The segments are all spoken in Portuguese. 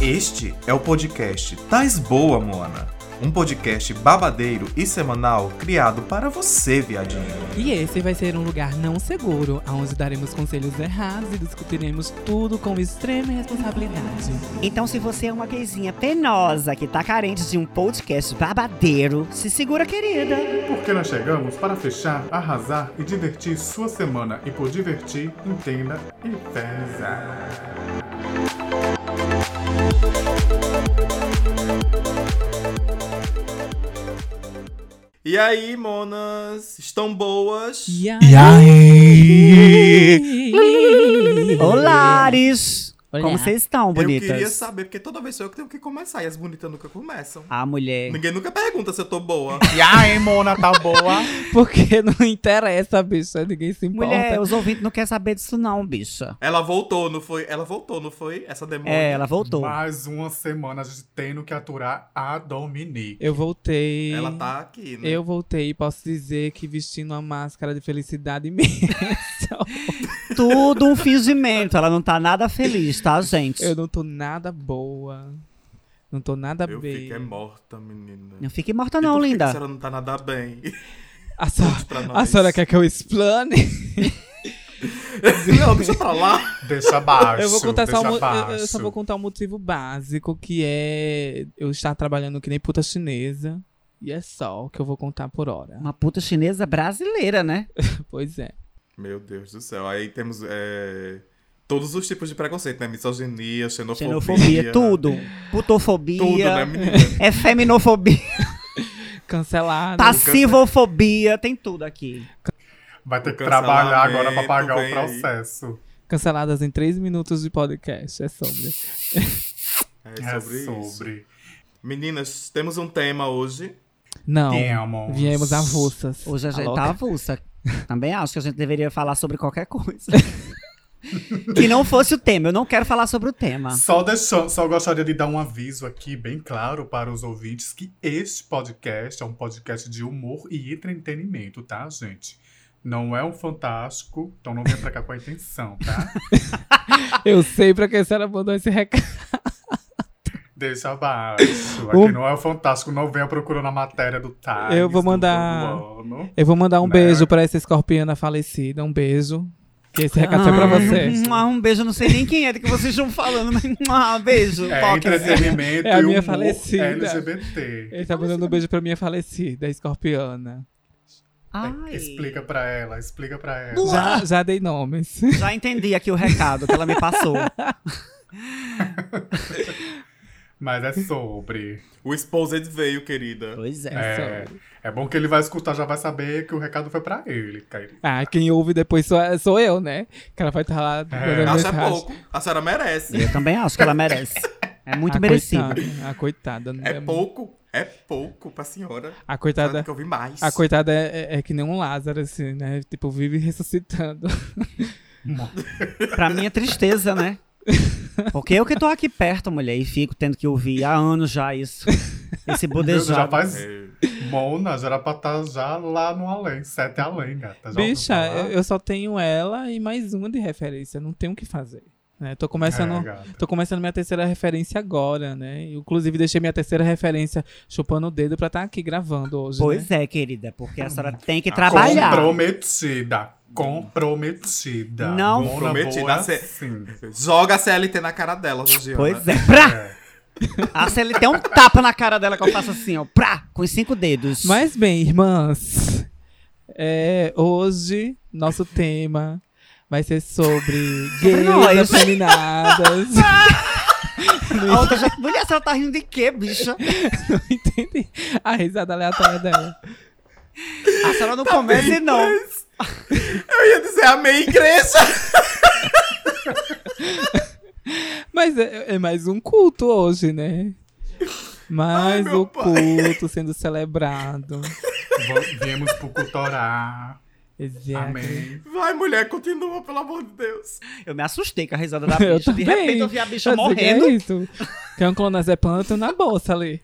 Este é o podcast Tais Boa, Moana. Um podcast babadeiro e semanal criado para você, viadinho. E esse vai ser um lugar não seguro, onde daremos conselhos errados e discutiremos tudo com extrema responsabilidade. Então, se você é uma gayzinha penosa que tá carente de um podcast babadeiro, se segura, querida. Porque nós chegamos para fechar, arrasar e divertir sua semana. E por divertir, entenda e pesa. E aí, monas? Estão boas? E E aí? Olares! Olá. Como vocês estão, Eu bonitas? queria saber, porque toda vez sou eu que tenho que começar e as bonitas nunca começam. A mulher. Ninguém nunca pergunta se eu tô boa. E aí, Mona, tá boa? Porque não interessa, bicha, ninguém se importa. Mulher, os ouvintes não querem saber disso não, bicha. Ela voltou, não foi? Ela voltou, não foi? Essa demônia. É, ela voltou. Mais uma semana a gente tendo que aturar a Dominique. Eu voltei. Ela tá aqui, né? Eu voltei e posso dizer que vestindo uma máscara de felicidade imensa. Tudo um fingimento. Ela não tá nada feliz, tá, gente? Eu não tô nada boa. Não tô nada Eu bem. fico é morta, menina. Não fique morta E não, por que que linda. a senhora não tá nada bem. A, pra a senhora quer que eu explane? não, deixa pra lá. Deixa abaixo. Eu vou contar só um, eu- eu só vou contar um motivo básico, que é eu estar trabalhando que nem puta chinesa. E é só o que eu vou contar por hora. Uma puta chinesa brasileira, né? Pois é. Meu Deus do céu. Aí temos é, todos os tipos de preconceito, né? Misoginia, xenofobia. Xenofobia, tudo. Putofobia. Tudo, né, menina? É feminofobia, Cancelado. passivofobia, tem tudo aqui. Vai ter O que trabalhar agora pra pagar o vem aí. processo. Canceladas em três minutos de podcast. É sobre. É sobre, é isso. sobre. Meninas, temos um tema hoje. Não. Temos. Viemos avulsas. Hoje a gente louca? tá avulsa. Também acho que a gente deveria falar sobre qualquer coisa. que não fosse o tema. Eu não quero falar sobre o tema. Só, só gostaria de dar um aviso aqui bem claro para os ouvintes que este podcast é um podcast de humor e entretenimento, tá, gente? Não é um fantástico, então não venha pra cá com a intenção, tá? Eu sei pra que a senhora mandou esse recado. Deixa abaixo. Aqui Um- não é o fantástico, não venha procurando a matéria do Times. Eu vou mandar- ano. Eu vou mandar um Né? beijo pra essa escorpiana falecida. Um beijo. Que esse recado é pra você. Ah, um beijo, não sei nem quem é do que vocês estão falando, mas ah, beijo. É Foca. entretenimento É a minha humor falecida. LGBT. Ele tá mandando um beijo pra minha falecida, a escorpiana. Ai, Explica pra ela, explica pra ela. Já, já dei nomes. Já entendi aqui o recado que ela me passou. Mas é sobre. O Exposed veio, querida. Pois é. É, é bom que ele vai escutar, já vai saber que o recado foi pra ele, querido. Ah, quem ouve depois sou, sou eu, né? Que ela vai estar lá mandando Acho é pouco. A senhora merece. Eu também acho que ela merece. É muito a merecido. Coitada, a coitada. não É pouco. É pouco pra senhora. A coitada, que ouvir mais. a coitada é, é- é que nem um Lázaro, assim, né? Tipo, vive ressuscitando. Pra mim é tristeza, né? Porque eu que tô aqui perto, mulher, e fico tendo que ouvir há anos já isso. Esse Deus, já faz. É. Mona, já era pra estar já lá no além. Sete além, gata. Já Bicha, eu, só tenho ela e mais uma de referência. Não tenho o que fazer. Né? Tô começando. É. Tô começando minha terceira referência agora, né? Eu, Inclusive, deixei minha terceira referência chupando o dedo pra estar aqui gravando hoje. Pois né? é, querida, porque a senhora tem que trabalhar. Comprometida. Comprometida. Não. Comprometida, cê-. Joga a CLT na cara dela, Georgiana. Pois é. Pra! É. A CL tem um tapa na cara dela que eu faço assim, ó. Pra! Com os cinco dedos. Mas bem, irmãs, é, hoje nosso tema vai ser sobre gays afeminadas. A outra já... Mulher, a senhora tá rindo de quê, bicha? Não entendi a risada aleatória dela. A senhora não comece, não. Eu ia dizer amém, igreja. Mas é, é mais um culto hoje, né? Mais Ai, o pai. culto sendo celebrado. Viemos pro cultorar. Exato. Amém. Vai, mulher, continua, pelo amor de Deus. Eu me assustei com a risada da Eu bicha. De repente eu vi a bicha sei que morrendo. É isso. Quer um clonazepam, eu na bolsa ali.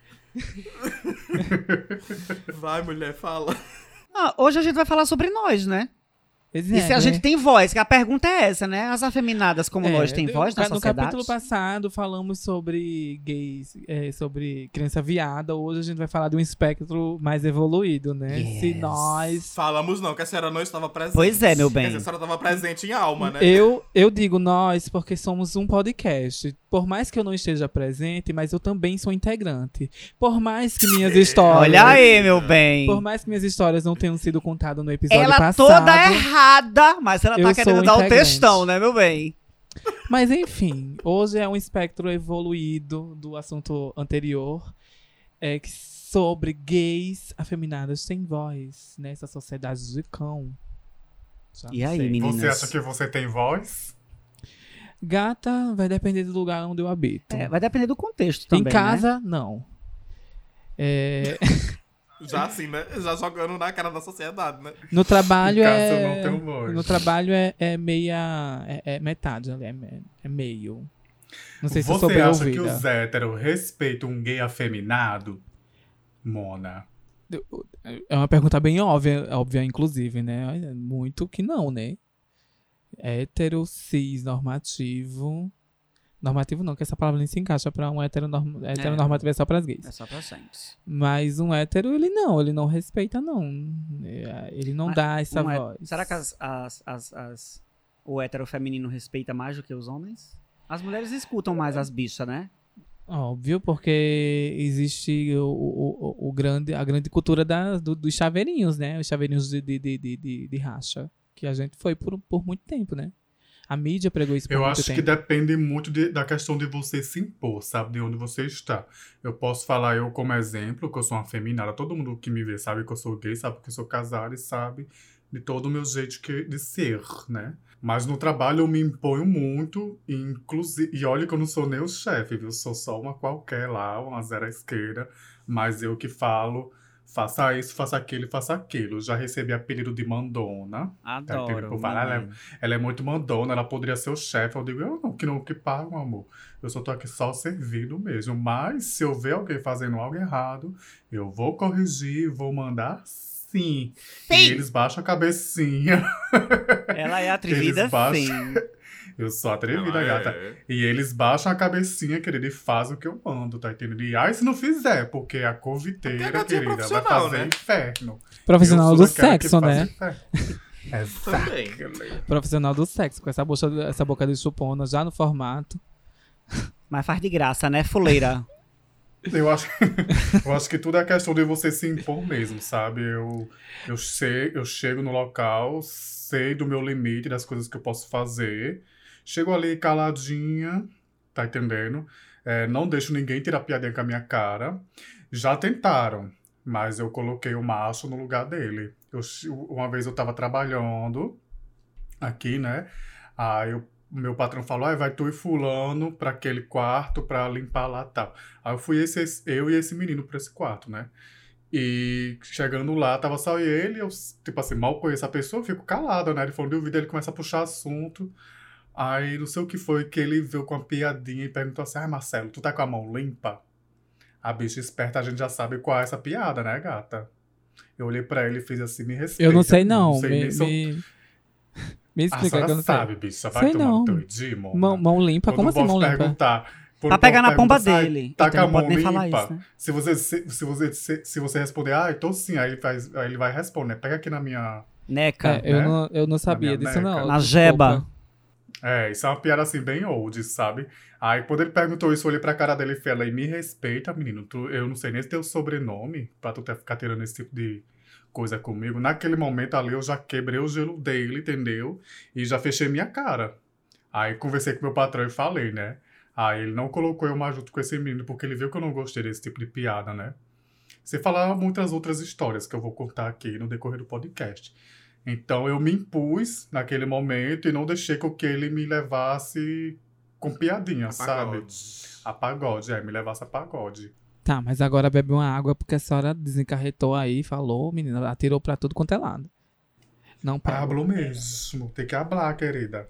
Vai, mulher, fala. Ah, hoje a gente vai falar sobre nós, né? Pois E é, se a né? gente tem voz? Que a pergunta é essa, né? As afeminadas como É, nós têm no- voz na no sociedade? capítulo passado falamos sobre gays, é, sobre criança viada. Hoje a gente vai falar de um espectro mais evoluído, né? Se Yes. nós. Falamos não, que a senhora não estava presente. Pois é, meu bem. dizer, a senhora estava presente em alma, né? Eu, eu digo nós porque somos um podcast. Por mais que eu não esteja presente, mas eu também sou integrante. Por mais que minhas histórias. Olha aí, meu bem. Por mais que minhas histórias não tenham sido contadas no episódio Ela passado. toda errada, mas ela tá querendo dar o textão, né, meu bem? Mas enfim, hoje é um espectro evoluído do assunto anterior, é que sobre gays afeminadas sem voz nessa sociedade de cão. Já E aí, sei. meninas? Você acha que você tem voz? Gata vai depender do lugar onde eu habito. É, vai depender do contexto também, em né? casa, não. É, Já assim, né? Já jogando na cara da sociedade, né? no trabalho Em casa é. eu não tenho voz. No trabalho é, é meia. É, é metade, né? é, me- é meio. Não sei se eu Você acha ouvida. que os héteros respeitam um gay afeminado? Mona. É uma pergunta bem óbvia, óbvia inclusive, né? Muito que não, né? Hétero, cis, normativo. Normativo não, que essa palavra nem se encaixa pra um heteronorm... heteronormativo é só pras gays. É só pra gente. Mas um hétero, ele não, ele não respeita, não. É, Ele não Mas dá essa Um voz. Será que as, as, as, as- o hétero feminino respeita mais do que os homens? As mulheres escutam mais as bichas, né? Óbvio, porque existe o, o, o- grande, a grande cultura da, do- dos chaveirinhos, né? Os chaveirinhos de, de, de, de- de racha. Que a gente foi por, por muito tempo, né? A mídia pregou isso por Eu acho tempo. que depende muito de- da questão de você se impor, sabe? De onde você está. Eu posso falar eu como exemplo, que eu sou uma feminada. Todo mundo que me vê sabe que eu sou gay, sabe que eu sou casada e sabe de todo o meu jeito que- de ser, né? Mas no trabalho eu me imponho muito, inclusive. E olha que eu não sou nem o chefe, viu? Sou só uma qualquer lá, uma zero à esquerda. Mas eu que falo, faça isso, faça aquilo, faça aquilo. Já recebi apelido de mandona. Adoro. Vai lá, menino. leva. Ela é muito mandona, ela poderia ser o chefe. Eu digo, eu não, que não que pago, meu amor. Eu só tô aqui só servindo mesmo. Mas se eu ver alguém fazendo algo errado, eu vou corrigir, vou mandar sim. E eles baixam a cabecinha. Ela é atrevida, Eles baixam- sim. Eu sou atrevida, Ela gata. é- E eles baixam a cabecinha, querido, e fazem o que eu mando, tá entendendo? E ai, se não fizer, porque a Porque coviteira, a é querida, vai profissional, fazer né? inferno. Profissional Eu do sexo, né? Também. Exato. Profissional do sexo, com essa boca, essa boca de chupona já no formato. Mas faz de graça, né, fuleira? Eu acho, eu acho que tudo é questão de você se impor mesmo, sabe? Eu, eu, sei, eu chego no local, sei do meu limite, das coisas que eu posso fazer. Chego ali caladinha, tá entendendo? É, não deixo ninguém tirar piadinha com a minha cara. Já tentaram, mas eu coloquei o macho no lugar dele. Eu, uma vez eu tava trabalhando aqui, né? Aí o meu patrão falou, ah, vai tu e fulano pra aquele quarto pra limpar lá tal. Aí eu fui esse, eu e esse menino pra esse quarto, né? E chegando lá, tava só ele, eu, tipo assim, mal conheço a pessoa, fico calada, né? Ele falou de ouvido, ele começa a puxar assunto. Aí não sei o que foi que ele veio com uma piadinha e perguntou assim: Ah, Marcelo, tu tá com a mão limpa? A bicha esperta, a gente já sabe qual é essa piada, né, gata? Eu olhei pra ele e fiz assim, me respeita. Eu não sei, não. sei me, se eu- me... me A explica eu senhora não sabe, sei. bicha, vai Sei tomar não. teu idimo. Mão, mão limpa? Quando Como assim mão limpa? perguntar, quando Pra o pegar povo na pomba "Ai, dele. Tá Então com a não mão limpa. falar isso, né? Se você, se, se você, se, se você responder, ah, tô sim, aí ele, faz, aí ele vai responder, pega aqui na minha. Neca. É, eu, né? não, eu não sabia disso, não. neca. Na desculpa. jeba. É, isso é uma piada assim, bem old, sabe? Aí quando ele perguntou isso, eu olhei pra cara dele e falei, me respeita, menino, tu, eu não sei nem se teu sobrenome pra tu ter, ficar tirando esse tipo de coisa comigo. Naquele momento ali eu já quebrei o gelo dele, entendeu? E já fechei minha cara. Aí conversei com meu patrão e falei, né? Aí ele não colocou eu mais junto com esse menino, porque ele viu que eu não gostei desse tipo de piada, né? Você falar muitas outras histórias que eu vou contar aqui no decorrer do podcast. Então eu me impus naquele momento e não deixei com que ele me levasse com piadinha, sabe? Pagode. A pagode, é, me levasse a pagode. Tá, mas agora bebe uma água porque a senhora desencarretou aí, falou, menina, atirou pra tudo quanto é lado. Não. Pablo mesmo, tem que hablar, querida.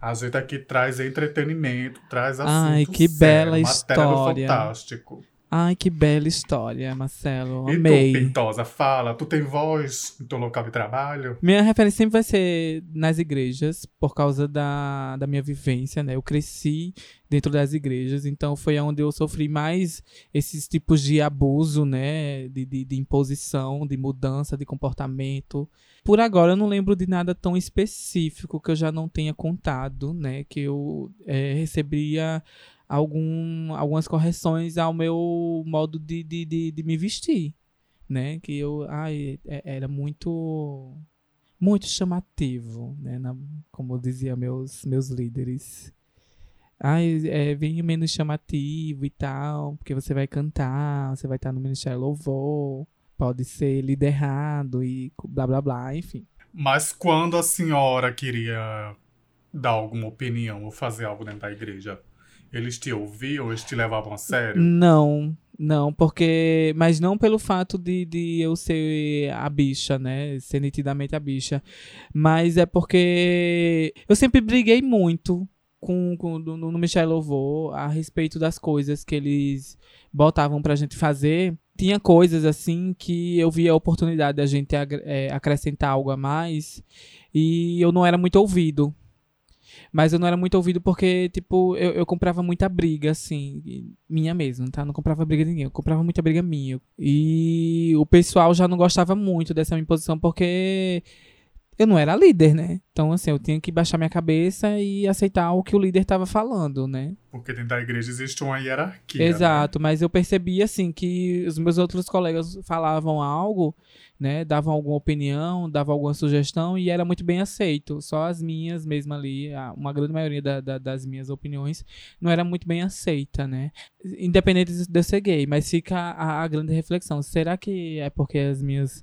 A gente aqui traz entretenimento, traz assunto Ai, que sério, bela história. Fantástico. Ai, que bela história, Marcelo. E Amei. tu, Pintosa, fala, tu tem voz no teu local de trabalho? Minha referência sempre vai ser nas igrejas, por causa da, da minha vivência, né? Eu cresci dentro das igrejas, então foi onde eu sofri mais esses tipos de abuso, né? De, de, de imposição, de mudança de comportamento. Por agora, eu não lembro de nada tão específico que eu já não tenha contado, né? Que eu eh, recebia algum, algumas correções ao meu modo de, de, de, de me vestir, né? Que eu, ai, é- era muito muito chamativo, né? Na- como dizia meus meus líderes. Ai, é, venha menos chamativo e tal, porque você vai cantar, você vai estar no Ministério Louvor, pode ser liderado e blá blá blá, enfim. Mas quando a senhora queria dar alguma opinião ou fazer algo dentro da igreja, eles te ouviam, eles te levavam a sério? Não, não, porque. Mas não pelo fato de, de eu ser a bicha, né? Ser nitidamente a bicha. Mas é porque eu sempre briguei muito com, com no, no Michel Louvor a respeito das coisas que eles botavam pra gente fazer. Tinha coisas assim que eu via a oportunidade da gente eh, acrescentar algo a mais e eu não era muito ouvido. Mas eu não era muito ouvido porque, tipo, eu, eu comprava muita briga, assim, minha mesmo, tá? Não comprava briga de ninguém, eu comprava muita briga minha. E o pessoal já não gostava muito dessa minha posição porque eu não era líder, né? Então, assim, eu tinha que baixar minha cabeça e aceitar o que o líder tava falando, né? Porque dentro da igreja existe uma hierarquia. né? Exato, mas eu percebi assim que os meus outros colegas falavam algo, né, davam alguma opinião, davam alguma sugestão e era muito bem aceito. Só as minhas mesmo ali, uma grande maioria da- da- das minhas opiniões não era muito bem aceita, né? Independente de eu ser gay, mas fica a, a grande reflexão. Será que é porque as minhas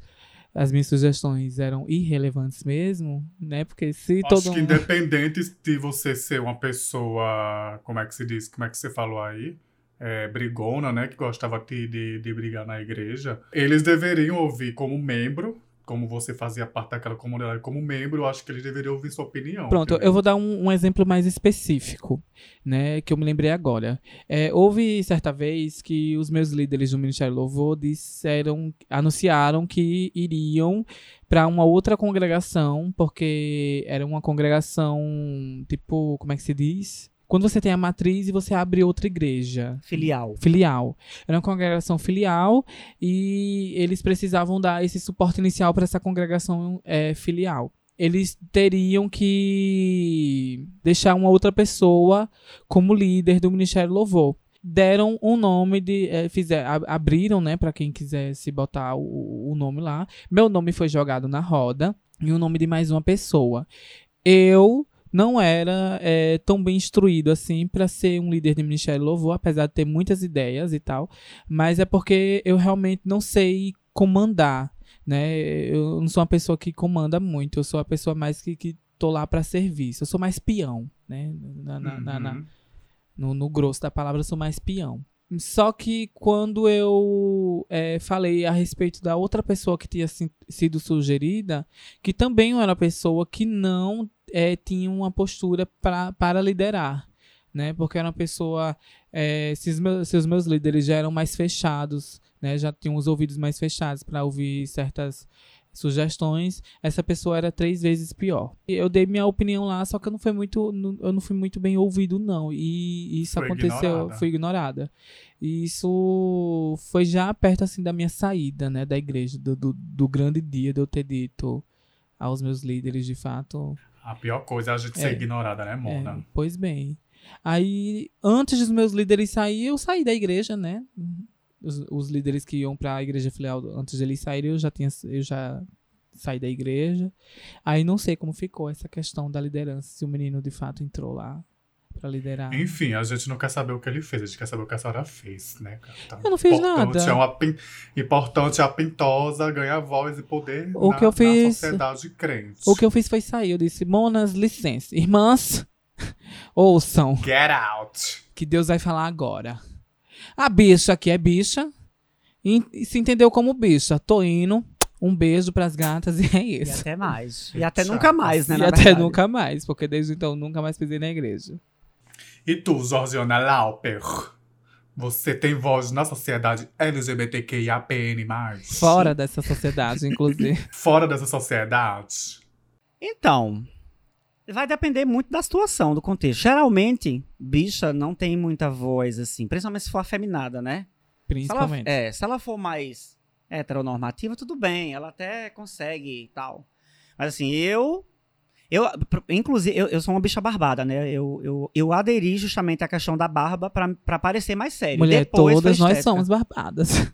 as minhas sugestões eram irrelevantes mesmo, né? Porque se Acho todo que mundo independente de você ser uma pessoa, como é que se diz, como é que você falou aí, é, brigona, né, que gostava de, de, de brigar na igreja, eles deveriam ouvir como membro, como você fazia parte daquela comunidade como membro, eu acho que eles deveriam ouvir sua opinião. Pronto, entendeu? eu vou dar um, um exemplo mais específico, né, que eu me lembrei agora. É, houve certa vez que os meus líderes do Ministério Louvor disseram, anunciaram que iriam para uma outra congregação, porque era uma congregação, tipo, como é que se diz? Quando você tem a matriz e você abre outra igreja Filial. filial. Era uma congregação filial e eles precisavam dar esse suporte inicial para essa congregação é, filial. Eles teriam que deixar uma outra pessoa como líder do Ministério Louvor. Deram um nome de. É, fizer, ab- abriram, né, para quem quisesse botar o, o nome lá. Meu nome foi jogado na roda e o nome de mais uma pessoa. Eu não era é, tão bem instruído assim para ser um líder de ministério louvor, apesar de ter muitas ideias e tal, mas é porque eu realmente não sei comandar, né? Eu não sou uma pessoa que comanda muito, eu sou a pessoa mais que, que tô lá para serviço, eu sou mais peão, né? Na- na- na- na- Uhum. no, no grosso da palavra, eu sou mais peão. Só que quando eu é, falei a respeito da outra pessoa que tinha si- sido sugerida, que também era uma pessoa que não é, tinha uma postura pra, para liderar, né? Porque era uma pessoa. É, se, os meus, se os meus líderes já eram mais fechados, né? Já tinham os ouvidos mais fechados para ouvir certas sugestões, essa pessoa era três vezes pior. Eu dei minha opinião lá, só que eu não fui muito, eu não fui muito bem ouvido não, e isso Foi aconteceu, ignorada. fui ignorada. E isso foi já perto assim da minha saída, né, da igreja, do, do, do grande dia de eu ter dito aos meus líderes, de fato, A pior coisa é a gente É. ser ignorada, né, é, Mona? pois bem. Aí, antes dos meus líderes saírem, eu saí da igreja, né? Os, os líderes que iam pra igreja filial, antes de eles saírem, eu já tinha, eu já saí da igreja. Aí não sei como ficou essa questão da liderança, se o menino de fato entrou lá pra liderar. Enfim, a gente não quer saber o que ele fez, a gente quer saber o que a senhora fez, né? Então, Eu não fiz importante nada. É uma pin- Importante é a pintosa ganhar voz e poder O na, que eu fiz- na sociedade crente. O que eu fiz foi sair, eu disse, Monas, licença. Irmãs, ouçam. Get out! que Deus vai falar agora. A bicha aqui é bicha. E, e se entendeu como bicha. Tô indo. Um beijo pras gatas e é E isso. até mais. E até Tchau. nunca mais, né? E na até verdade. nunca mais, porque desde então nunca mais pisei na igreja. E tu, Georgiana Lauper? Você tem voz na sociedade LGBTQIAPN+. Fora dessa sociedade, inclusive. Fora dessa sociedade. Então, vai depender muito da situação, do contexto. Geralmente, bicha não tem muita voz, assim, principalmente se for afeminada, né? Se ela, Principalmente. é, se ela for mais heteronormativa, tudo bem, ela até consegue e tal. Mas assim, eu. Eu, inclusive, eu, eu sou uma bicha barbada, né? Eu, eu, eu aderi justamente à questão da barba pra, pra parecer mais sério. Mulher, Depois todas nós somos barbadas.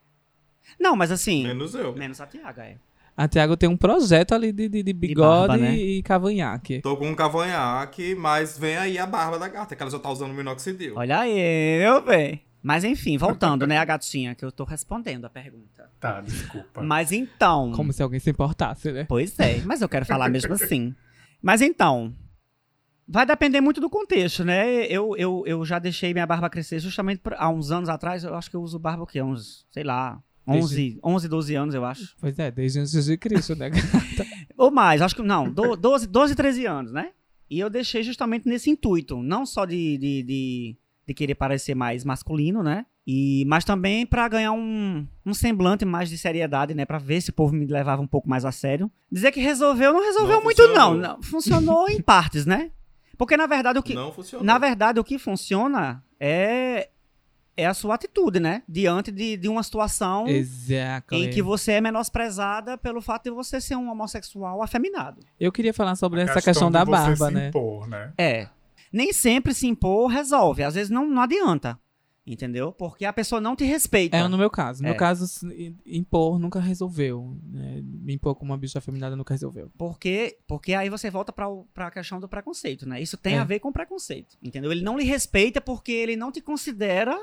Não, mas assim. Menos eu. Menos a Tiaga, é. A Tiago tem um projeto ali de, de, de bigode barba, né? e cavanhaque. Tô com um cavanhaque, mas vem aí a barba da gata, que ela já tá usando minoxidil. Olha aí, meu bem. Mas enfim, voltando, né, a gatinha, que eu tô respondendo a pergunta. Tá, desculpa. Mas então. Como se alguém se importasse, né? Pois é, mas eu quero falar mesmo assim. Mas então, vai depender muito do contexto, né? Eu, eu, eu já deixei minha barba crescer justamente por- há uns anos atrás. Eu acho que eu uso barba o quê? Uns, sei lá, 11, 11 12 anos, eu acho. Pois é, desde antes de Cristo, né? Ou mais, acho que não, do- 12, 12 13 anos, né? E eu deixei justamente nesse intuito, não só de, de, de, de querer parecer mais masculino, né? E, mas também pra ganhar um, um semblante mais de seriedade, né? Pra ver se o povo me levava um pouco mais a sério. Dizer que resolveu, não resolveu Não muito, funcionou. não. não. Funcionou em partes, né? Porque, na verdade, o que, Não funcionou. na verdade, o que funciona é, é a sua atitude, né? Diante de, de uma situação Exato. em que você é menosprezada pelo fato de você ser um homossexual afeminado. Eu queria falar sobre A essa questão de da você barba, se né? impor, né? É. Nem sempre se impor resolve. Às vezes não, não adianta. Entendeu? Porque a pessoa não te respeita. É no meu caso. No É. meu caso, impor nunca resolveu. né? Me impor como uma bicha afeminada nunca resolveu. Porque, porque aí você volta pra, o- pra questão do preconceito, né? Isso tem É. a ver com preconceito. Entendeu? Ele não lhe respeita porque ele não te considera.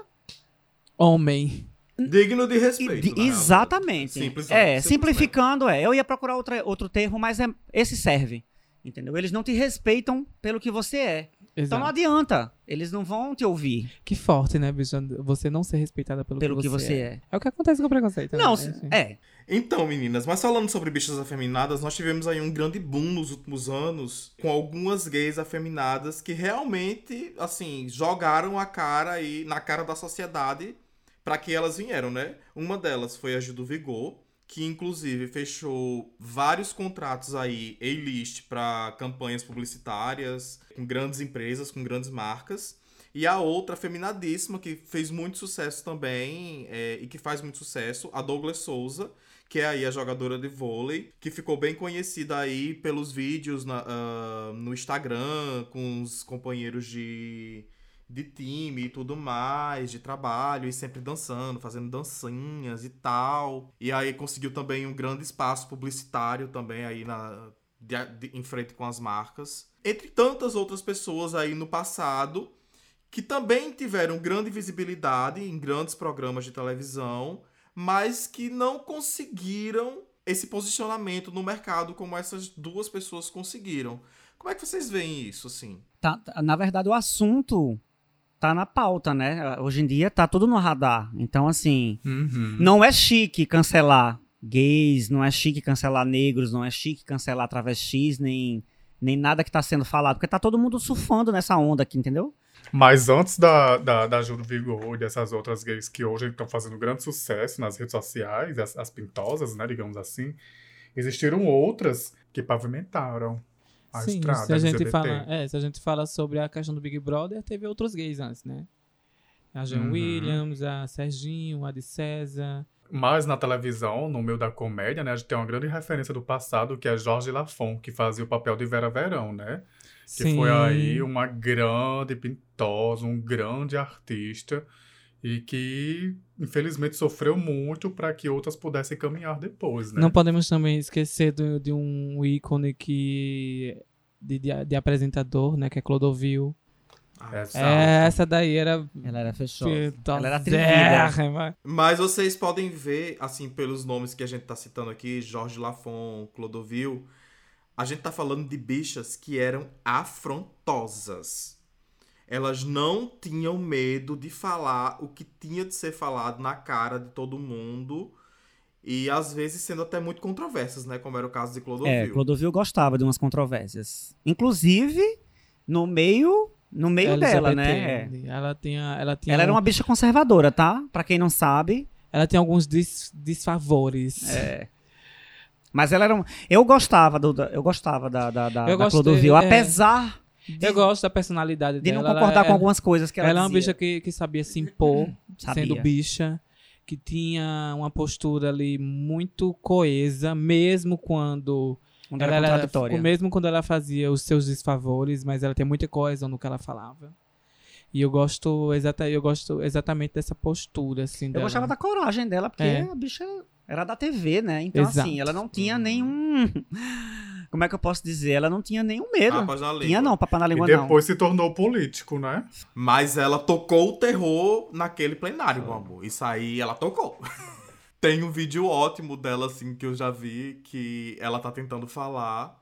Homem. Digno de respeito. de- exatamente. Simples, é, simplesmente. simplificando, é. Eu ia procurar outra, outro termo, mas é, esse serve. Entendeu? Eles não te respeitam pelo que você é. Então não Exato. adianta. Eles não vão te ouvir Que forte, né, bicha? Você não ser respeitada pelo, pelo que você é. É o que acontece com o preconceito. Não, né? se- Enfim. é. Então, meninas, mas falando sobre bichas afeminadas, nós tivemos aí um grande boom nos últimos anos com algumas gays afeminadas que realmente, assim, jogaram a cara aí na cara da sociedade pra que elas vieram, né? Uma delas foi a Gil do Vigor, que inclusive fechou vários contratos aí A-list pra campanhas publicitárias com grandes empresas, com grandes marcas. E a outra, feminadíssima, que fez muito sucesso também é, e que faz muito sucesso, a Douglas Souza, que é aí a jogadora de vôlei, que ficou bem conhecida aí pelos vídeos na- ah, no Instagram, com os companheiros de, de time e tudo mais, de trabalho, e sempre dançando, fazendo dancinhas e tal. E aí conseguiu também um grande espaço publicitário também aí na, de- de- em frente com as marcas. Entre tantas outras pessoas aí no passado, que também tiveram grande visibilidade em grandes programas de televisão, mas que não conseguiram esse posicionamento no mercado como essas duas pessoas conseguiram. Como é que vocês veem isso, assim? Tá- tá- na verdade, o assunto tá na pauta, né? Hoje em dia tá tudo no radar. Então, assim, Uhum. não é chique cancelar gays, não é chique cancelar negros, não é chique cancelar travestis, nem, nem nada que tá sendo falado, porque tá todo mundo surfando nessa onda aqui, entendeu? Mas antes da, da, da Júlio Vigor e dessas outras gays que hoje estão fazendo grande sucesso nas redes sociais, as, as pintosas, né, digamos assim, existiram outras que pavimentaram a Sim, estrada se a, gente LGBT. fala, é, se a gente fala sobre a questão do Big Brother, teve outros gays antes, né? A Jean Uhum. Williams, a Serginho, a de César. Mas na televisão, no meio da comédia, né, a gente tem uma grande referência do passado, que é Jorge Lafon, que fazia o papel de Vera Verão, né? Que Sim. foi aí uma grande pintosa, um grande artista e que infelizmente sofreu muito para que outras pudessem caminhar depois, né? Não podemos também esquecer do- de um ícone que de, de, de apresentador, né? Que é Clodovil. Ah, Exato. É, essa daí era Ela era fechada. pitosérrima. Ela era atrevida. Mas vocês podem ver, assim, pelos nomes que a gente tá citando aqui, Jorge Lafon, Clodovil, a gente tá falando de bichas que eram afrontosas. Elas não tinham medo de falar o que tinha de ser falado na cara de todo mundo. E às vezes sendo até muito controversas, né? Como era o caso de Clodovil. É, Clodovil gostava de umas controvérsias. Inclusive, no meio no meio dela, né? É. LGBT. Ela tinha, ela tinha, Ela era um- uma bicha conservadora, tá? Pra quem não sabe. ela tinha alguns dis- desfavores. É. Mas ela era um... Eu gostava do, da- eu gostava da, da, da, Eu da gostei, Clodovil, é. apesar de, Eu gosto da personalidade de dela. não concordar ela, com algumas coisas que ela, Ela é uma dizia. bicha que, que sabia se impor, Sabia. sendo bicha, que tinha uma postura ali muito coesa, mesmo quando Quando ela era, contraditória. mesmo quando ela fazia os seus desfavores, mas ela tem muita coesão no que ela falava. E eu gosto, exata, eu gosto exatamente dessa postura, assim, Eu dela. gostava da coragem dela, porque É. a bicha era da TV, né? Então, Exato. assim, ela não tinha nenhum. Como é que eu posso dizer? Ela não tinha nenhum medo. Papas na língua. tinha não, papai na E língua não. depois se tornou político, né? Mas ela tocou o terror naquele plenário, meu amor. Isso aí ela tocou. Tem um vídeo ótimo dela, assim, que eu já vi, que ela tá tentando falar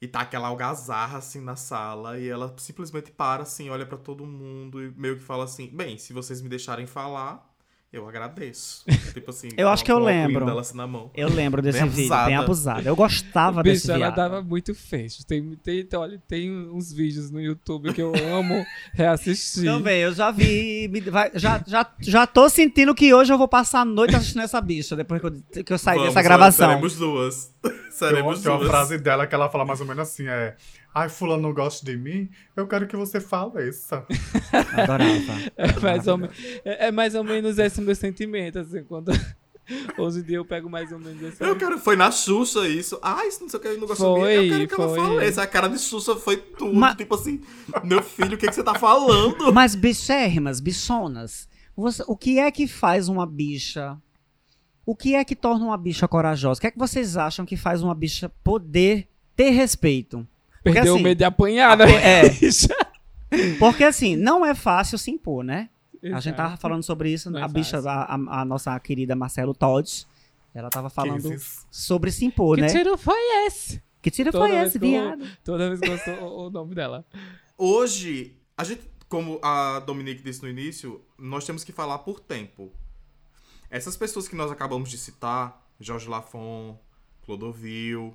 e tá aquela algazarra, assim, na sala, e ela simplesmente para, assim, olha pra todo mundo e meio que fala assim: bem, se vocês me deixarem falar, eu agradeço. tipo assim, Eu acho que eu lembro. dela assim na mão. Eu lembro desse Bem vídeo, abusada. bem abusado. Eu gostava Bicho, desse ela viado. dava muito fecho. Tem, tem, olha, tem uns vídeos no YouTube que eu amo reassistir. Também, eu já vi. me- vai- já, já, já tô sentindo que hoje eu vou passar a noite assistindo essa bicha, depois que eu, que eu sair Vamos, dessa gravação. Seremos duas. Tem seremos uma, tem uma frase dela que ela fala mais ou menos assim, é... Ai, fulano não gosta de mim, eu quero que você faleça. Adorava. É mais, ou, é, é mais ou menos esse meu sentimento, assim, quando. Hoje em dia eu pego mais ou menos esse. Eu quero, foi na Xuxa isso. Ah, isso não sei o que, eu não gosto Foi, de mim. Eu quero que foi. ela faleça. A cara de Xuxa foi tudo. Ma- Tipo assim, meu filho, o que, que você tá falando? Mas bichérrimas, bichonas, você- o que é que faz uma bicha? O que é que torna uma bicha corajosa? O que é que vocês acham que faz uma bicha poder ter respeito? Porque, Perdeu assim, o medo de apanhar, né? É. bicha? Porque assim, não é fácil se impor, né? A gente Exato. tava falando sobre isso, Não é a bicha, fácil. a, a- nossa querida Marcelo Todd, ela tava falando sobre se impor, Que né? tiro foi esse? Que tiro Toda foi esse, que viado? Toda vez que eu sou o o nome dela. Hoje, a gente, como a Dominique disse no início, nós temos que falar por tempo. Essas pessoas que nós acabamos de citar, Jorge Lafon, Clodovil,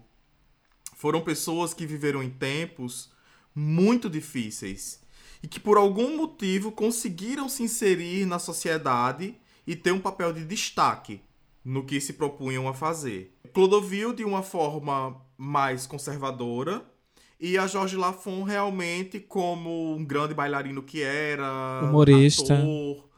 foram pessoas que viveram em tempos muito difíceis e que por algum motivo conseguiram se inserir na sociedade e ter um papel de destaque no que se propunham a fazer. Clodovil de uma forma mais conservadora e a Jorge Lafon realmente como um grande bailarino que era, Humorista. ator,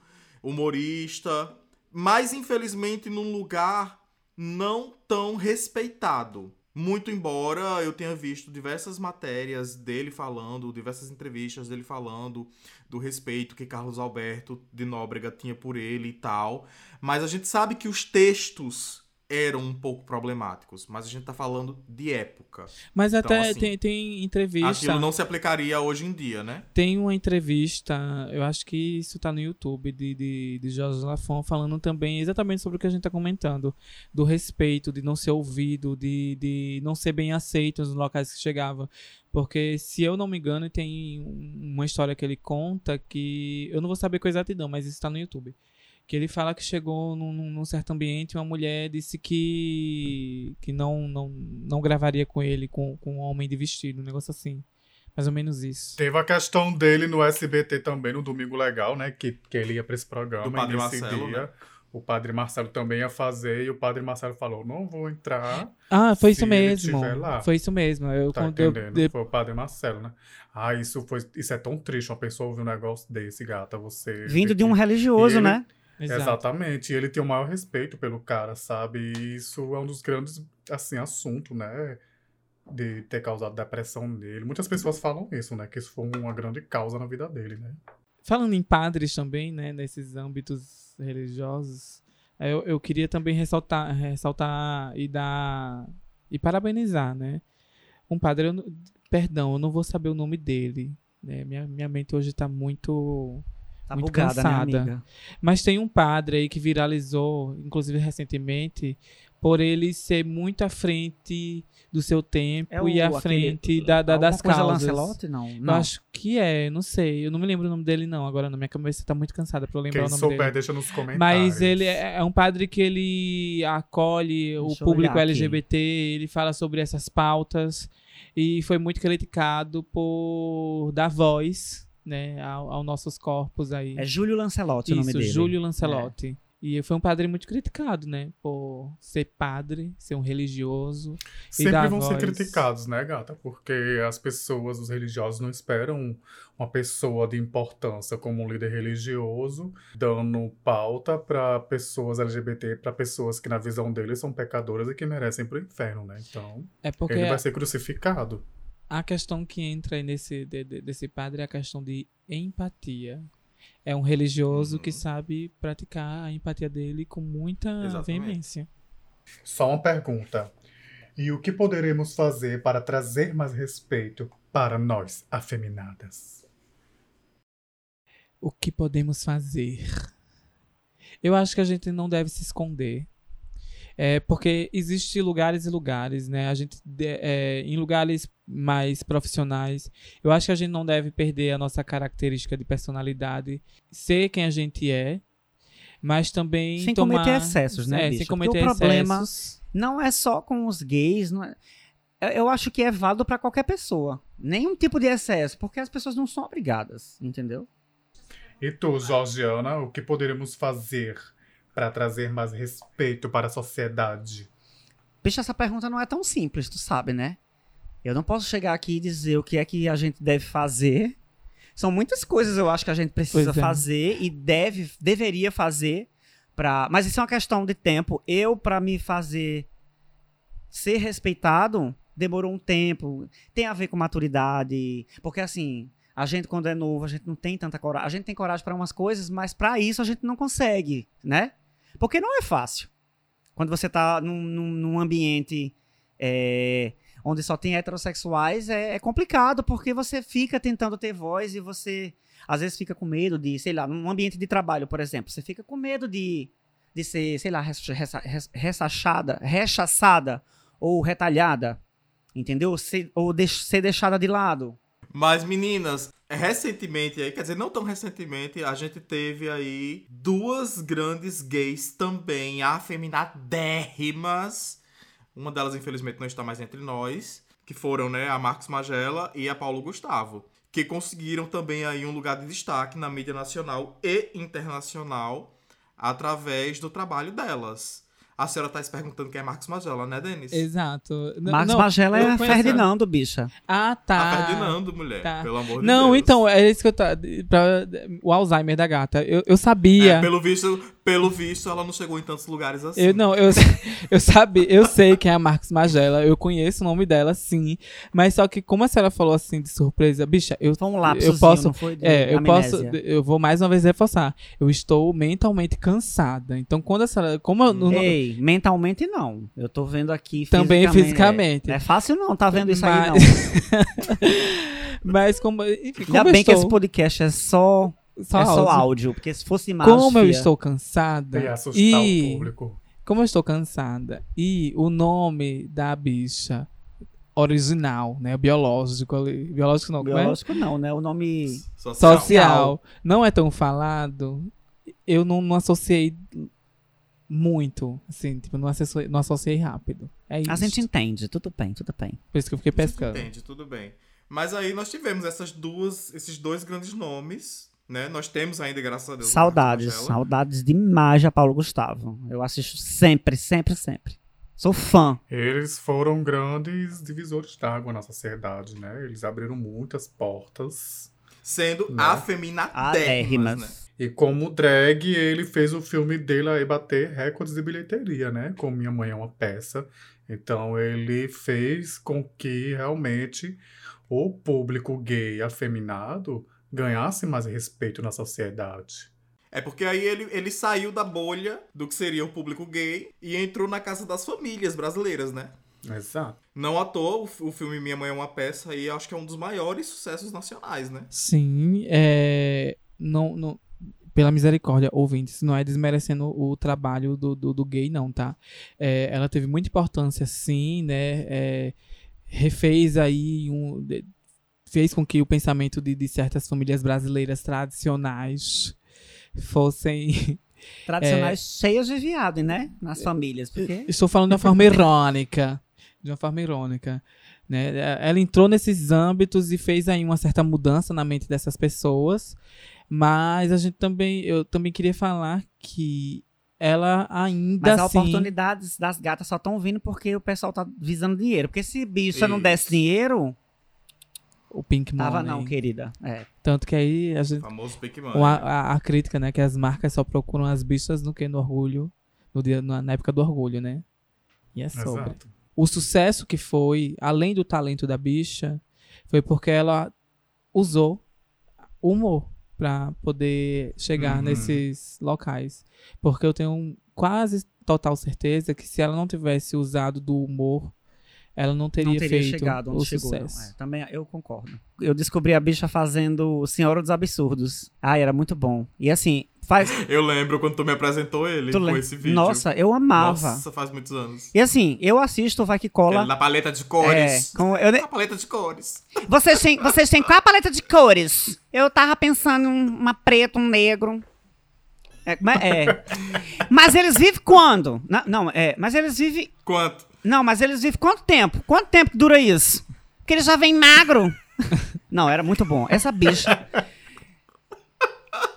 humorista, mas infelizmente num lugar não tão respeitado. Muito embora eu tenha visto diversas matérias dele falando, diversas entrevistas dele falando do respeito que Carlos Alberto de Nóbrega tinha por ele e tal. Mas a gente sabe que os textos eram um pouco problemáticos. Mas a gente tá falando de época. Mas até assim, tem, tem entrevista. Aquilo não se aplicaria hoje em dia, né? Tem uma entrevista, eu acho que isso tá no YouTube, de, de, de Jorge Lafon, falando também exatamente sobre o que a gente tá comentando. Do respeito, de não ser ouvido, de, de não ser bem aceito nos locais que chegava. Porque, se eu não me engano, tem um- uma história que ele conta que. Eu não vou saber com exatidão, mas isso tá no YouTube. Que ele fala que chegou num, num- certo ambiente e uma mulher disse que, que não, não, não gravaria com ele, com, com um homem de vestido, um negócio assim. Mais ou menos isso. Teve a questão dele no SBT também, no Domingo Legal, né? Que, que ele ia pra esse programa. Do Padre e nesse Marcelo, dia, né? o Padre Marcelo também ia fazer, e o Padre Marcelo falou, não vou entrar, Ah, foi Se isso mesmo. Foi isso mesmo. Eu, tá eu- entendendo? de- Foi o Padre Marcelo, né? Ah, isso, foi, isso é tão triste, uma pessoa ouvir um negócio desse, gata, você... Vindo de um que- religioso, ele- né? Exato. Exatamente, e ele tem o maior respeito pelo cara, sabe? E isso é um dos grandes, assim, assuntos, né? De ter causado depressão nele. Muitas pessoas falam isso, né? Que isso foi uma grande causa na vida dele, né? Falando em padres também, né, nesses âmbitos religiosos, eh, eu, eu queria também ressaltar, ressaltar e dar e parabenizar, né? Um padre, eu perdão, eu não vou saber o nome dele, né? Minha, minha mente hoje tá muito Tá Muito bugada, cansada. né, amiga? Mas tem um padre aí que viralizou, inclusive recentemente, por ele ser muito à frente do seu tempo É o- e à aquele- frente da, da- das coisa causas. Lancelotti? Não, Eu não. acho que é, não sei. Eu não me lembro o nome dele, não. Agora na minha cabeça tá muito cansada pra eu lembrar Quem o nome souber, dele. deixa nos comentários. Mas ele é é um padre que ele acolhe o Deixa eu público. LGBT, ele fala sobre essas pautas e foi muito criticado por dar voz né, ao, aos nossos corpos aí. É Júlio Lancelotti o nome Isso, dele. Júlio Lancelotti. E foi um padre muito criticado, né? Por ser padre, ser um religioso. Sempre dar vão ser voz. criticados, né, gata? Porque as pessoas, os religiosos, não esperam uma pessoa de importância como um líder religioso dando pauta para pessoas LGBT, para pessoas que, na visão deles, são pecadoras e que merecem ir pro inferno, né? Então, É porque ele vai ser crucificado. A questão que entra aí nesse de- de- desse padre é a questão de empatia. É um religioso Uhum. que sabe praticar a empatia dele com muita Exatamente. veemência. Só uma pergunta. E o que poderemos fazer para trazer mais respeito para nós, afeminadas? O que podemos fazer? Eu acho que a gente não deve se esconder. É, porque existe lugares e lugares, né? A gente é, em lugares mais profissionais, eu acho que a gente não deve perder a nossa característica de personalidade, ser quem a gente é, mas também Sem tomar, cometer excessos, né, É, sem Porque o cometer problema- excessos. Não é só com os gays. não é- Eu- Eu acho que é válido pra qualquer pessoa. Nenhum tipo de excesso, porque as pessoas não são obrigadas, entendeu? E tu, Georgiana, o que poderemos fazer para trazer mais respeito para a sociedade? Bicho, essa pergunta não é tão simples, tu sabe, né? Eu não posso chegar aqui e dizer o que é que a gente deve fazer. São muitas coisas eu acho que a gente precisa é. fazer e deve, deveria fazer para, mas isso é uma questão de tempo. Eu para me fazer ser respeitado demorou um tempo. Tem a ver com maturidade, porque assim, a gente quando é novo, a gente não tem tanta coragem. A gente tem coragem para umas coisas, mas para isso a gente não consegue, né? Porque não é fácil. Quando você tá num, num, num ambiente é, onde só tem heterossexuais, é, é complicado, porque você fica tentando ter voz e você às vezes fica com medo de, sei lá, num ambiente de trabalho, por exemplo, você fica com medo de, de ser, sei lá, res- ressa- res- ressachada, rechaçada ou retalhada, entendeu? Ser- ou deix- ser deixada de lado. Mas, meninas, recentemente quer dizer, não tão recentemente, a gente teve aí duas grandes gays também afeminadérrimas. Uma delas, infelizmente, não está mais entre nós. Que foram, né, a Marcos Magela e a Paulo Gustavo. Que conseguiram também aí um lugar de destaque na mídia nacional e internacional através do trabalho delas. A senhora tá se perguntando quem é Marcos Magela, né, Denis? Exato. N- Marcos não, Magela é Ferdinando, bicha. Ah, tá. A Ferdinando, mulher. tá. Pelo amor de Não, Deus. então, é isso que eu tá. Pra, o Alzheimer da gata. Eu, eu sabia. É, pelo visto, pelo visto, ela não chegou em tantos lugares assim. Eu não, eu, eu sabia, eu sei quem é a Marcos Magela, eu conheço o nome dela, sim. Mas só que, como a senhora falou assim de surpresa, bicha, eu, Foi um eu posso. não foi de É, eu posso. Eu vou mais uma vez reforçar. Eu estou mentalmente cansada. Então, quando a senhora. Como eu não- Ei, mentalmente não. Eu tô vendo aqui Também fisicamente. fisicamente. É, é fácil não, tá vendo isso aí não. Mas- Mas como. Enfim, como Ainda eu bem que estou, esse podcast é só, só é só áudio. áudio, porque se fosse imagem. Como eu estou cansada. E assustar E o público. como eu estou cansada e o nome da bicha original, né, biológico ali, biológico não, é? Biológico não, né? O nome. Social. social, não é tão falado, eu não, não associei muito, assim, tipo, não associei, não associei rápido. É isso. A gente entende, tudo bem, tudo bem. Por isso que eu fiquei pescando. Entende, tudo bem. Mas aí nós tivemos essas duas, esses dois grandes nomes, né? Nós temos ainda, graças a Deus. Saudades, saudades demais a Paulo Gustavo. Eu assisto sempre, sempre, sempre. Sou fã. Eles foram grandes divisores d'água na sociedade, né? Eles abriram muitas portas. Sendo Né? afeminadérrimas, Adérrimas. né? E como drag, ele fez o filme dele aí bater recordes de bilheteria, né? Com Minha Mãe é uma Peça. Então ele fez com que realmente o público gay afeminado ganhasse mais respeito na sociedade. É porque aí ele, ele saiu da bolha do que seria o público gay e entrou na casa das famílias brasileiras, né? Exato. Não à toa, o, filme Minha Mãe é uma Peça aí acho que é um dos maiores sucessos nacionais, né? Sim, é, não, não, pela misericórdia, ouvintes, não é desmerecendo o trabalho do, do, do gay, não, tá? É, ela teve muita importância, sim, né? É, refez aí um. Fez com que o pensamento de, de certas famílias brasileiras tradicionais fossem. Tradicionais É. cheias de viado, né? Nas famílias. Porque Estou falando de uma forma irônica. de uma forma irônica. Né? Ela entrou nesses âmbitos e fez aí uma certa mudança na mente dessas pessoas. Mas a gente também, eu também queria falar que ela ainda Mas as assim... oportunidades das gatas só estão vindo porque o pessoal tá visando dinheiro. Porque se bicho não Isso. desse dinheiro, O Pink tava Money. não, querida. É. Tanto que aí a O gente famoso Big O- A, a- a crítica, né? Que as marcas só procuram as bichas no que no orgulho, no dia, na, na época do orgulho, né? E é sobre. Exato. O sucesso que foi, além do talento da bicha, foi porque ela usou o humor pra poder chegar Uhum. nesses locais. Porque eu tenho quase total certeza que se ela não tivesse usado do humor, ela não teria, não teria feito chegado onde o chegou. não. sucesso. É, também eu concordo. Eu descobri a bicha fazendo Senhora dos Absurdos. Ai, era muito bom. E assim, faz. Eu lembro quando tu me apresentou ele tu com lem- esse vídeo. Nossa, eu amava. Nossa, faz muitos anos. E assim, eu assisto o Vai Que Cola. Ele na paleta de É, cores. com- eu ne- Na paleta de cores. Vocês têm, vocês têm qual a paleta de cores? Eu tava pensando em uma preta, um negro. É, mas- é. Mas eles vivem quando? Na- Não, é. Mas eles vivem. Quanto? Não, mas eles vivem quanto tempo? Quanto tempo que dura isso? Porque eles já vêm magro. Não, era muito bom. Essa bicha.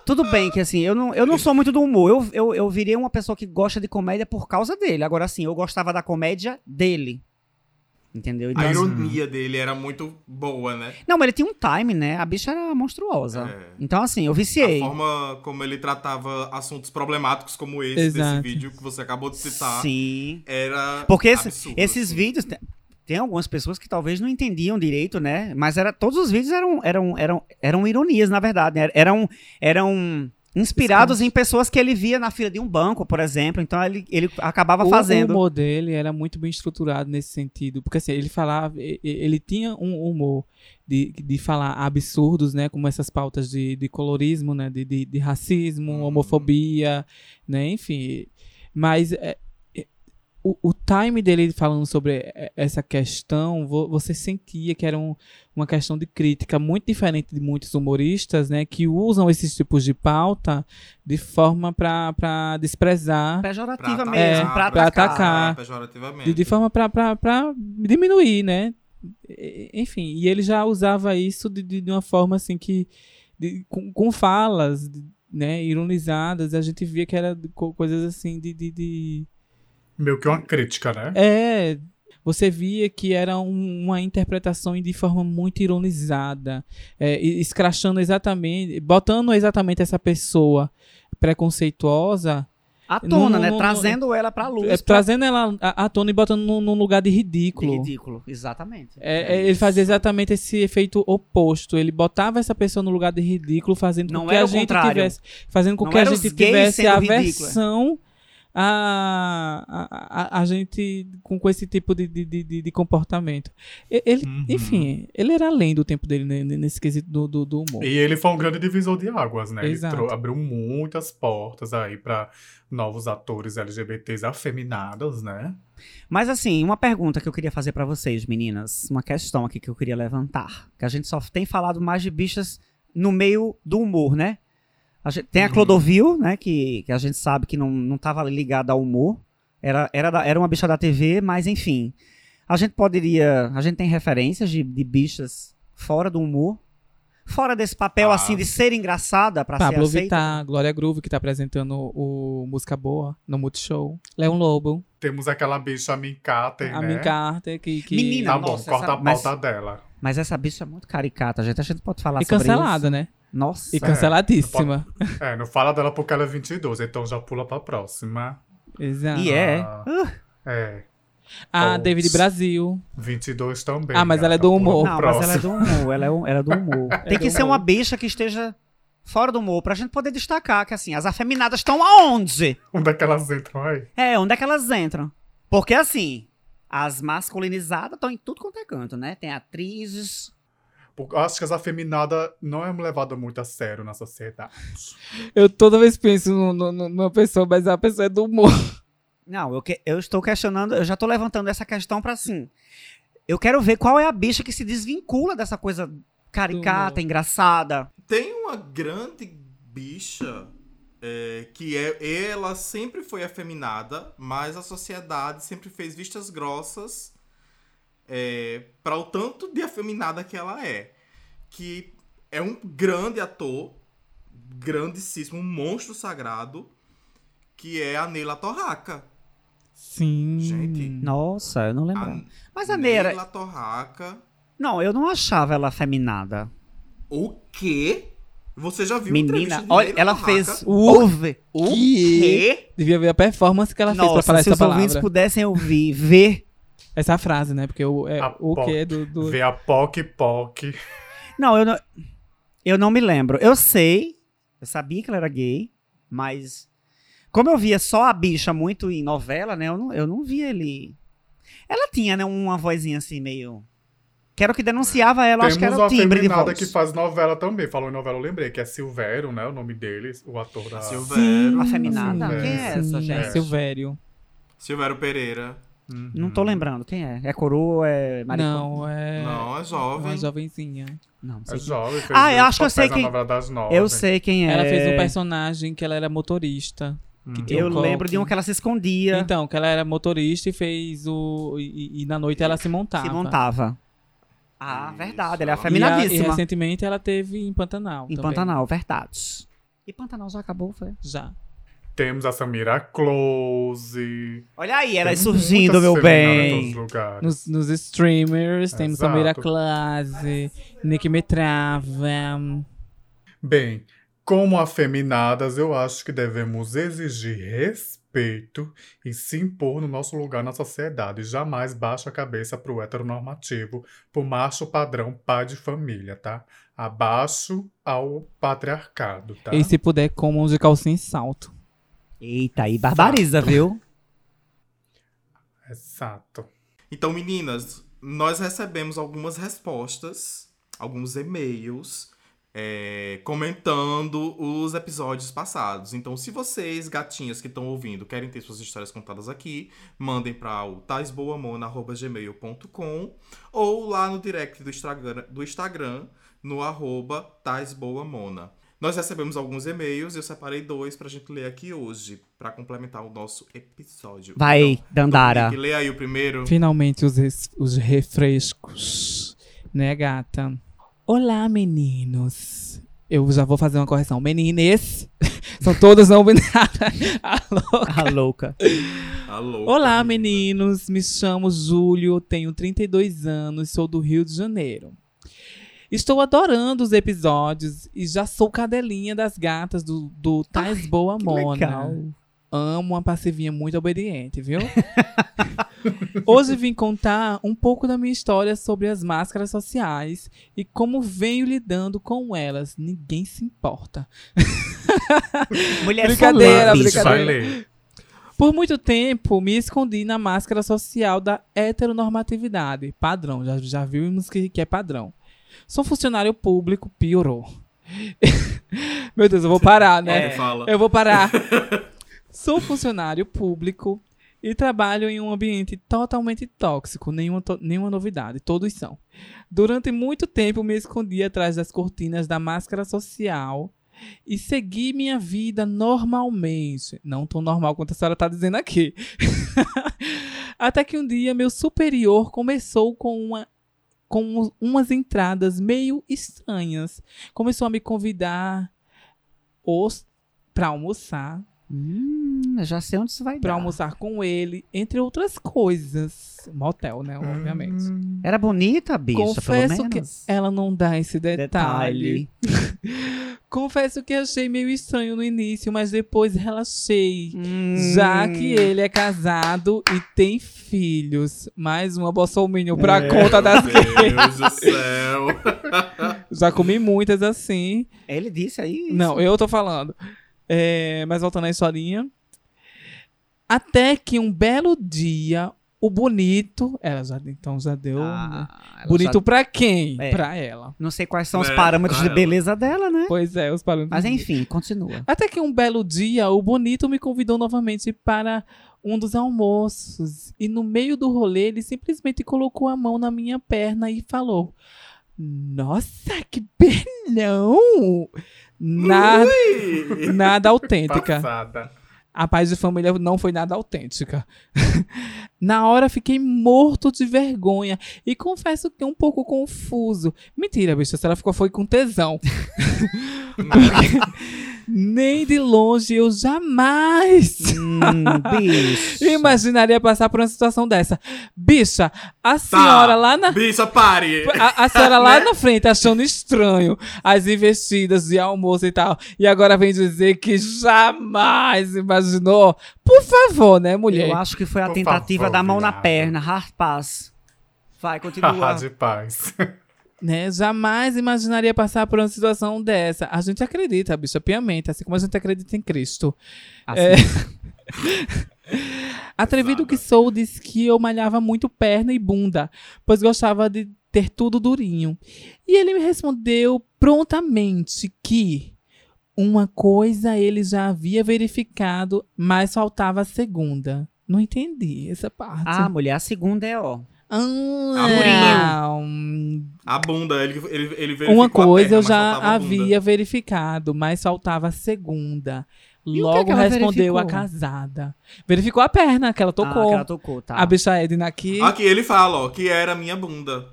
Tudo bem que assim, eu não, eu não sou muito do humor. Eu, eu, eu virei uma pessoa que gosta de comédia por causa dele. Agora, assim, eu gostava da comédia dele. Entendeu? Então, A assim- ironia dele era muito boa, né? Não, mas ele tinha um time, né? A bicha era monstruosa. É. Então, assim, eu A viciei. forma como ele tratava assuntos problemáticos como esse Exato. desse vídeo que você acabou de citar Sim. era Porque esse- absurdo, esses assim. vídeos. Tem, tem algumas pessoas que talvez não entendiam direito, né? Mas era, todos os vídeos eram, eram, eram, eram ironias, na verdade. né? Eram, eram inspirados Sketch. em pessoas que ele via na fila de um banco, por exemplo. Então ele, ele acabava O- fazendo. O humor dele era muito bem estruturado nesse sentido. Porque assim, ele falava, ele tinha um humor de, de falar absurdos, né? Como essas pautas de, de colorismo, né? De, de, de racismo, Uhum. homofobia, né? Enfim. Mas é, o, o time dele falando sobre é, essa questão, vo- você sentia que era um- uma questão de crítica muito diferente de muitos humoristas, né? Que usam esses tipos de pauta de forma para desprezar Pejorativa Pra mesmo, atacar, pra pra atacar. atacar. pejorativamente. de, de forma pra, pra, pra diminuir, né? Enfim, e ele já usava isso de, de, uma forma assim que. de- com, com falas, né? Ironizadas, a gente via que era coisas assim de. de, de- Meio que uma crítica, né? É. Você via que era um- uma interpretação de forma muito ironizada, é, escrachando exatamente, botando exatamente essa pessoa preconceituosa À tona, Não, né? não, Trazendo ela pra luz. é, pra- trazendo ela à à tona e botando num, lugar de ridículo. Ridículo, exatamente. É, é, ele fazia exatamente esse efeito oposto. Ele botava essa pessoa no lugar de ridículo, fazendo Não com que a gente contrário. tivesse, fazendo com Não que a gente tivesse sendo aversão a, a, a, a gente com, com esse tipo de, de, de, de comportamento. Ele, Uhum. enfim, ele era além do tempo dele né, nesse quesito do, do, do humor. E ele foi um grande divisor de águas, né? Ele Exato. trou- abriu muitas portas aí pra novos atores LGBTs afeminados, né? Mas assim, uma pergunta que eu queria fazer pra vocês, meninas. Uma questão aqui que eu queria levantar. Que a gente só tem falado mais de bichas no meio do humor, né? A gente- tem a Uhum. Clodovil, né? Que, que a gente sabe que não, não tava ligada ao humor. Era, era, da- era uma bicha da TV, mas enfim. A gente poderia. A gente tem referências de, de bichas fora do humor. Fora desse papel, Ah. assim, de ser engraçada pra ser Pablo aceita. Vittar, Glória Groove, que tá apresentando o Música Boa no Multishow. Leon Lobo, Temos aquela bicha Min Carter, a né? Min Carter, que... que... Menina, Tá bom, Nossa, corta essa- a mas- pauta dela. Mas essa bicha é muito caricata, gente. A gente pode falar E sobre cancelada, isso. né? Nossa. E canceladíssima. É, não fala dela porque ela é 22, então já pula pra próxima. Exato. E é. Ah. Uh, É, A Ops. David Brasil. 22 também. Ah, mas ela é do pula humor. Não, mas ela é do humor. Ela é, um- ela é do humor. Tem que do ser humor. uma bicha que esteja fora do humor pra gente poder destacar que, assim, as afeminadas estão aonde? Onde é que elas entram aí? É, onde é que elas entram? Porque, assim, as masculinizadas estão em tudo quanto é canto, né? Tem atrizes. Eu acho que as afeminadas não é levada muito a sério na sociedade. Eu toda vez penso no- no- numa pessoa, mas a pessoa é do humor. Não, eu, que- eu estou questionando, eu já tô levantando essa questão pra, assim. Eu quero ver qual é a bicha que se desvincula dessa coisa caricata, engraçada. Tem uma grande bicha é, que é, ela sempre foi afeminada, mas a sociedade sempre fez vistas grossas é, para o tanto de afeminada que ela é. Que é um grande ator, grandíssimo, um monstro sagrado, que é a Neila Torraca. Sim. Gente. Nossa, eu não lembro. A Mas a Neira. Neila Torraca. Não, eu não achava ela afeminada. O quê? Você já viu Menina, olha, ela Torraca? fez. Ouve. O quê? Devia ver a performance que ela fez pra Nossa, falar se essa os ouvintes palavra. pudessem ouvir, ver. Essa frase, né? Porque o, é, o que do, do... Ver a Poc Poc. Não, eu não, eu não me lembro. Eu sei, eu sabia que ela era gay, mas como eu via só a bicha muito em novela, né? Eu não, eu não via ele. Ela tinha, né, uma vozinha assim meio. Que era o que denunciava ela, acho que Temos era o uma timbre de feminada voz. que faz novela também. Falou em novela, eu lembrei, que é Silvério, né? O nome dele, o ator da. Silvério. Afeminada? Sim, Quem é essa, Sim, gente? é Silvério. Silvério Pereira. Uhum. Não tô lembrando. Quem é? É coroa? É maricona? Não, é Não, é jovem. uma jovenzinha. Não, não É sei. jovem, fez Ah, eu acho que eu sei quem- novela das nove. Eu sei quem é. Ela fez um personagem que ela era motorista. que Uhum. tinha um Eu lembro de uma que ela se escondia, Então, que ela era motorista e fez o. E, e na noite ela se montava. se montava. Ah, Isso. verdade. Ela é E a- E, a- e afeminadíssima. recentemente ela teve em Pantanal. Em também. Pantanal, verdade. E Pantanal já acabou, foi? Já. Temos a Samira Close. Olha aí, ela Temos surgindo, meu Em bem. todos os lugares. Nos, nos streamers, temos Exato. Samira Classe, Nick Metrava. Bem, como afeminadas, eu acho que devemos exigir respeito e se impor no nosso lugar na sociedade. Jamais baixa a cabeça pro heteronormativo, pro macho padrão pai de família, tá? Abaixo ao patriarcado, tá? E se puder, comam de calcinha e salto. Eita, aí barbariza, viu? Exato. Então, meninas, nós recebemos algumas respostas, alguns e-mails, é, comentando os episódios passados. Então, se vocês, gatinhas que estão ouvindo, querem ter suas histórias contadas aqui, mandem para o taisboamona.gmail.com ou lá no direct do Instagram, do Instagram no arroba taisboamona. Nós recebemos alguns e-mails e eu separei dois pra gente ler aqui hoje, pra complementar o nosso episódio. Vai, Então, Dandara. Dominique, lê aí o primeiro. Finalmente os, res- os refrescos. Né, gata? Olá, meninos. Eu já vou fazer uma correção. Menines. São todos não binárias. Alô. A louca. Alô. Olá, meninos. Me chamo Júlio, tenho 32 anos, sou do Rio de Janeiro. Estou adorando os episódios e já sou cadelinha das gatas do, do Tais Boa Mona. legal. Amo uma passivinha muito obediente, viu? Hoje vim contar um pouco da minha história sobre as máscaras sociais e como venho lidando com elas. Ninguém se importa. Mulher Brincadeira, bicho. brincadeira. Por muito tempo, me escondi na máscara social da heteronormatividade. Padrão, já, já vimos que, que é padrão. Sou funcionário público, piorou. Meu Deus, eu vou parar, né? É. Eu vou parar. Sou funcionário público e trabalho em um ambiente totalmente tóxico, nenhuma, to- nenhuma novidade, todos são. Durante muito tempo me escondi atrás das cortinas da máscara social e segui minha vida normalmente. Não tão normal quanto a senhora está dizendo aqui. Até que um dia meu superior começou com uma com umas entradas meio estranhas. Começou a me convidar os para almoçar, Hum, já sei onde isso vai para dar. almoçar com ele, entre outras coisas. Motel, né, obviamente. Hum, Era bonita, bicha, Confesso pelo que ela não dá esse detalhe. Detalhe. Confesso que achei meio estranho no início, mas depois relaxei. Hum. Já que ele é casado e tem filhos. Mais uma bolsominion pra É. conta das Meu. Deus do céu. Já comi muitas assim. Ele disse aí. Não, eu tô falando. É, mas voltando à historinha. Até que um belo dia, o bonito. Ela já, então já deu. Ah, ela bonito já- pra quem? É. Pra ela. Não sei quais são os Né, parâmetros de ela. beleza dela, né? Pois é, os parâmetros. Mas enfim, continua. Até que um belo dia, o bonito me convidou novamente para um dos almoços. E no meio do rolê, ele simplesmente colocou a mão na minha perna e falou: Nossa, que belão! Nada, Ui! nada autêntica. Passada. A paz de família não foi nada autêntica. Na hora fiquei morto de vergonha e confesso que um pouco confuso. Mentira, bicha, se ela ficou foi com tesão. Porque nem de longe eu jamais Hum, imaginaria passar por uma situação dessa. Bicha, a Tá. senhora lá na Bicha, pare! a, a senhora lá Né? na frente achando estranho as investidas de almoço e tal. E agora vem dizer que jamais imaginou. Por favor, né, mulher? Eu acho que foi a Por tentativa favor, da mão na perna. Rapaz. Vai, Ah, continua. de paz. Né? Jamais imaginaria passar por uma situação dessa. A gente acredita, bicha, piamente, assim como a gente acredita em Cristo. Assim. É. Atrevido que sou, disse que eu malhava muito perna e bunda, pois gostava de ter tudo durinho. E ele me respondeu prontamente que uma coisa ele já havia verificado, mas faltava a segunda. Não entendi essa parte. Ah, mulher, a segunda é ó. Ah, não. A bunda, ele, ele, ele verificou Uma a coisa perna, eu já a havia verificado, mas faltava a segunda. E o que é Logo que respondeu a verificou? casada. Verificou a perna, que ela Ah, tocou. que ela tocou, tá. A bicha Edna aqui, Aqui ele fala, ó, que era a minha bunda.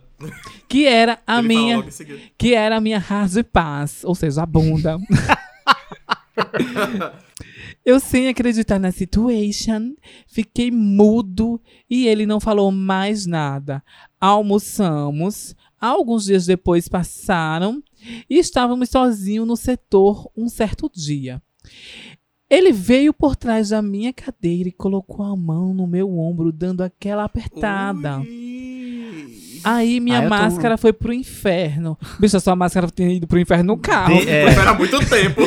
que era a ele minha, logo que era a minha rasa de paz, ou seja, a bunda. Eu sem acreditar na situation, fiquei mudo e ele não falou mais nada. Almoçamos, alguns dias depois passaram e estávamos sozinhos no setor um certo dia. Ele veio por trás da minha cadeira e colocou a mão no meu ombro, dando aquela apertada. Ui. Aí minha eu tô- máscara foi pro inferno. Bicha, sua máscara tinha ido pro inferno no carro. De- é. Espera muito tempo.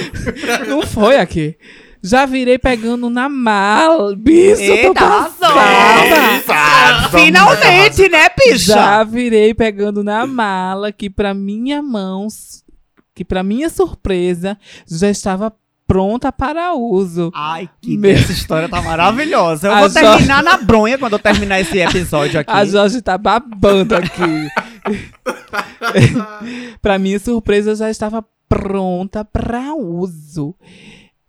Não foi aqui. Já virei pegando na mala. Bicho, tô Eita, passada. Passada, Finalmente, né, bicha? Já virei pegando na mala que pra minha mão, que pra minha surpresa, já estava pronta para uso. Ai, que Meu- essa história tá maravilhosa. Eu A vou Jo- terminar na bronha quando eu terminar esse episódio aqui. A Jorge tá babando aqui. pra minha surpresa, já estava pronta para uso.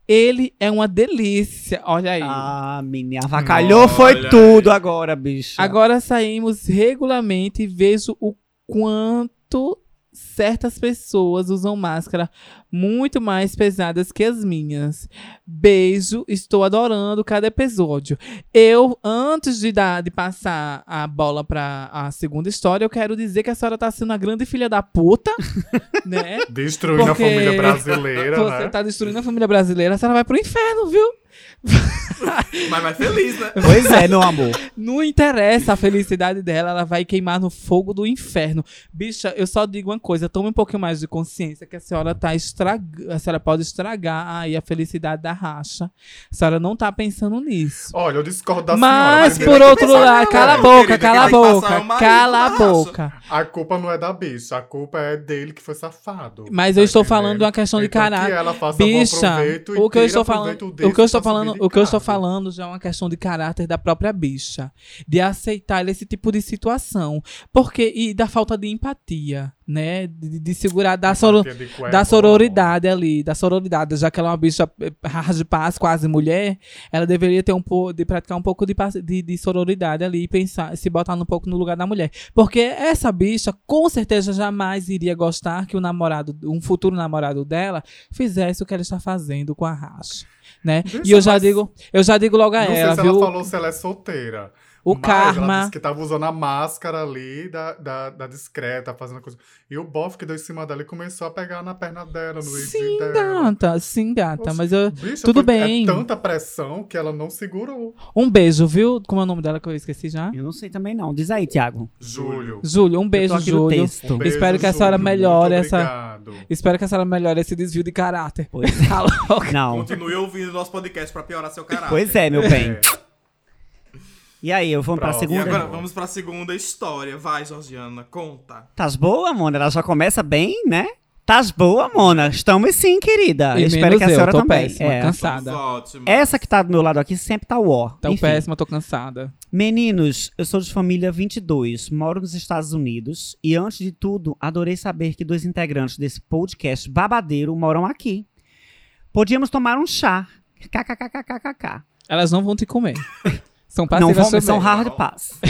Ele é uma delícia. Olha aí. Ah, menina, avacalhou foi Olha tudo agora, bicho. Agora saímos regularmente e vejo o quanto certas pessoas usam máscara muito mais pesadas que as minhas. Beijo, estou adorando cada episódio. Eu, antes de, dar, de passar a bola pra a segunda história, eu quero dizer que a senhora tá sendo uma grande filha da puta, né? Destruindo Porque a família brasileira, Você né? tá destruindo a família brasileira, a senhora vai pro inferno, viu? Mas mais feliz, né? Pois é, meu amor. Não interessa a felicidade dela, ela vai queimar no fogo do inferno. Bicha, eu só digo uma coisa, tome um pouquinho mais de consciência que a senhora tá estragando, a senhora pode estragar aí a felicidade da racha. A senhora não tá pensando nisso. Olha, eu discordo da Mas, senhora. por tem que outro lado, cala a boca, querida? cala a boca, cala a boca. A culpa não é da bicha, a culpa é dele que foi safado. Mas Tá eu estou entendendo? falando de uma questão de Então caráter. Que ela faça bom Bicha, proveito e o que eu estou falando, o que eu estou pra falando, o que eu estou falando já é uma questão de caráter da própria bicha, de aceitar esse tipo de situação, porque e da falta de empatia, né, de, de segurar da, soro, da sororidade ali, da sororidade, já que ela é uma bicha eh, rara de paz, quase mulher, ela deveria ter um pouco de praticar um pouco de, de, de sororidade ali e pensar, se botar um pouco no lugar da mulher, porque essa bicha com certeza jamais iria gostar que o namorado, um futuro namorado dela, fizesse o que ela está fazendo com a racha. Né? Bicha, e eu já digo, eu já digo logo a Não sei ela, se viu? ela falou se ela é solteira. O Mas Ela karma. disse que tava usando a máscara ali da, da, da discreta, fazendo coisa. E o bofe que deu em cima dela e começou a pegar na perna dela, no Sim, dela. gata, sim, gata. Mas eu. Bicha, tudo foi- bem. É tanta pressão que ela não segurou. Um beijo, viu? Como é o nome dela que eu esqueci já? Eu não sei também não. Diz aí, Thiago. Júlio. Júlio, um beijo, Júlio. Um beijo, Espero que a senhora Júlio. melhore Muito essa- obrigado. Espero que a senhora melhore esse desvio de caráter. Pois Tá louca? Não. Continue ouvindo nosso podcast pra piorar seu caráter. Pois é, meu bem. É. E aí, eu vou pra Próximo. E segunda. agora vamos pra segunda história. Vai, Georgiana, conta. Tás boa, Mona? Ela já começa bem, né? Tás boa, Mona? Estamos sim, querida. E eu espero que a eu, senhora tô também. péssima, É. cansada. Essa que tá do meu lado aqui sempre tá ó. Enfim. péssima, tô cansada. Meninos, eu sou de família 22, moro nos Estados Unidos e antes de tudo, adorei saber que dois integrantes desse podcast babadeiro moram aqui. Podíamos tomar um chá, KKKKKK. Elas não vão te comer. São Não passivas vão, também. são hard pass.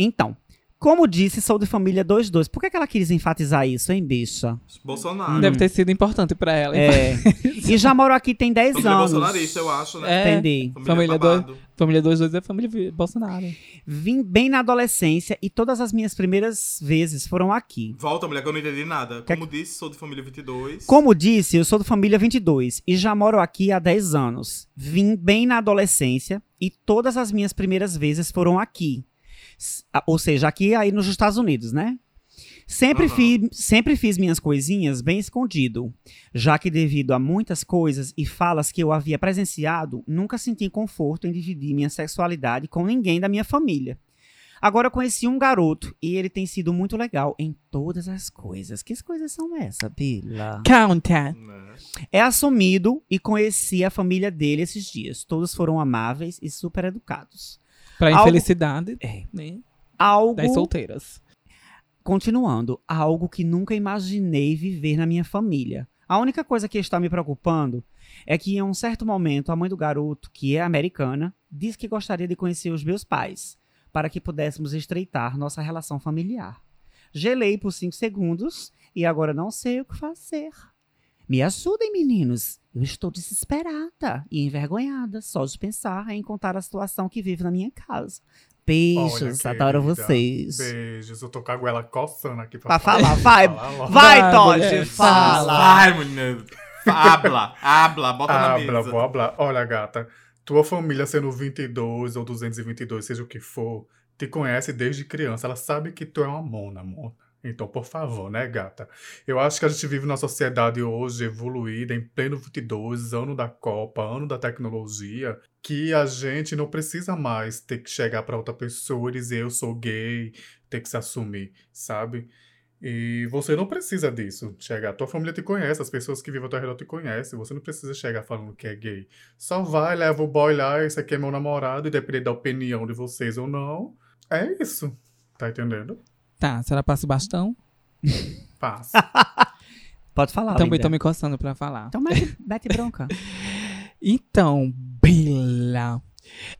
Então, como disse, sou de família 22. Por que, que ela quis enfatizar isso, hein, bicha? Bolsonaro. Deve ter sido importante pra ela. hein? É. e já moro aqui tem 10 Família anos. bolsonarista, eu acho, né? É. Entendi. Família babado. Família 22 é família Bolsonaro. Vim bem na adolescência e todas as minhas primeiras vezes foram aqui. Volta, mulher, que eu não entendi nada. Que- Como disse, sou de família 22. Como disse, eu sou do família 22 e já moro aqui há 10 anos. Vim bem na adolescência e todas as minhas primeiras vezes foram aqui. Ou seja, aqui aí nos Estados Unidos, né? Sempre, Aham. fiz, sempre fiz minhas coisinhas bem escondido, já que devido a muitas coisas e falas que eu havia presenciado, nunca senti conforto em dividir minha sexualidade com ninguém da minha família. Agora eu conheci um garoto e ele tem sido muito legal em todas as coisas. Que coisas são essas, Bila? Conta. Né? É assumido e conheci a família dele esses dias. Todos foram amáveis e super educados. Pra Algo- infelicidade É. né, Algo, das solteiras. continuando, algo que nunca imaginei viver na minha família. A única coisa que está me preocupando é que em um certo momento a mãe do garoto, que é americana, disse que gostaria de conhecer os meus pais, para que pudéssemos estreitar nossa relação familiar. Gelei por cinco segundos e agora não sei o que fazer. Me ajudem, meninos. Eu estou desesperada e envergonhada só de pensar em contar a situação que vive na minha casa. Beijos, Olha, adoro querida, vocês. Beijos, eu tô com a goela coçando aqui Pra pra, falar, vai. Falar. Vai, Vai, Todd, fala. Vai, menino. Habla, habla, bota na Habla, mesa. vou hablar. Olha, gata, tua família sendo 22 ou 222, seja o que for, te conhece desde criança. Ela sabe que tu é uma mona, mona. Então, por favor, né, gata? Eu acho que a gente vive numa sociedade hoje evoluída, em pleno 22, ano da Copa, ano da tecnologia, que a gente não precisa mais ter que chegar pra outra pessoa e dizer eu sou gay, ter que se assumir, sabe? E você não precisa disso, chegar. Tua família te conhece, as pessoas que vivem ao teu redor te conhecem. Você não precisa chegar falando que é gay. Só vai, leva o boy lá, esse aqui é meu namorado, e depender da opinião de vocês ou não. É isso. Tá entendendo? Tá, a senhora passa o bastão? Passa. Pode falar, Também linda. tô me coçando pra falar. Então mete, mete bronca. Então, Bela.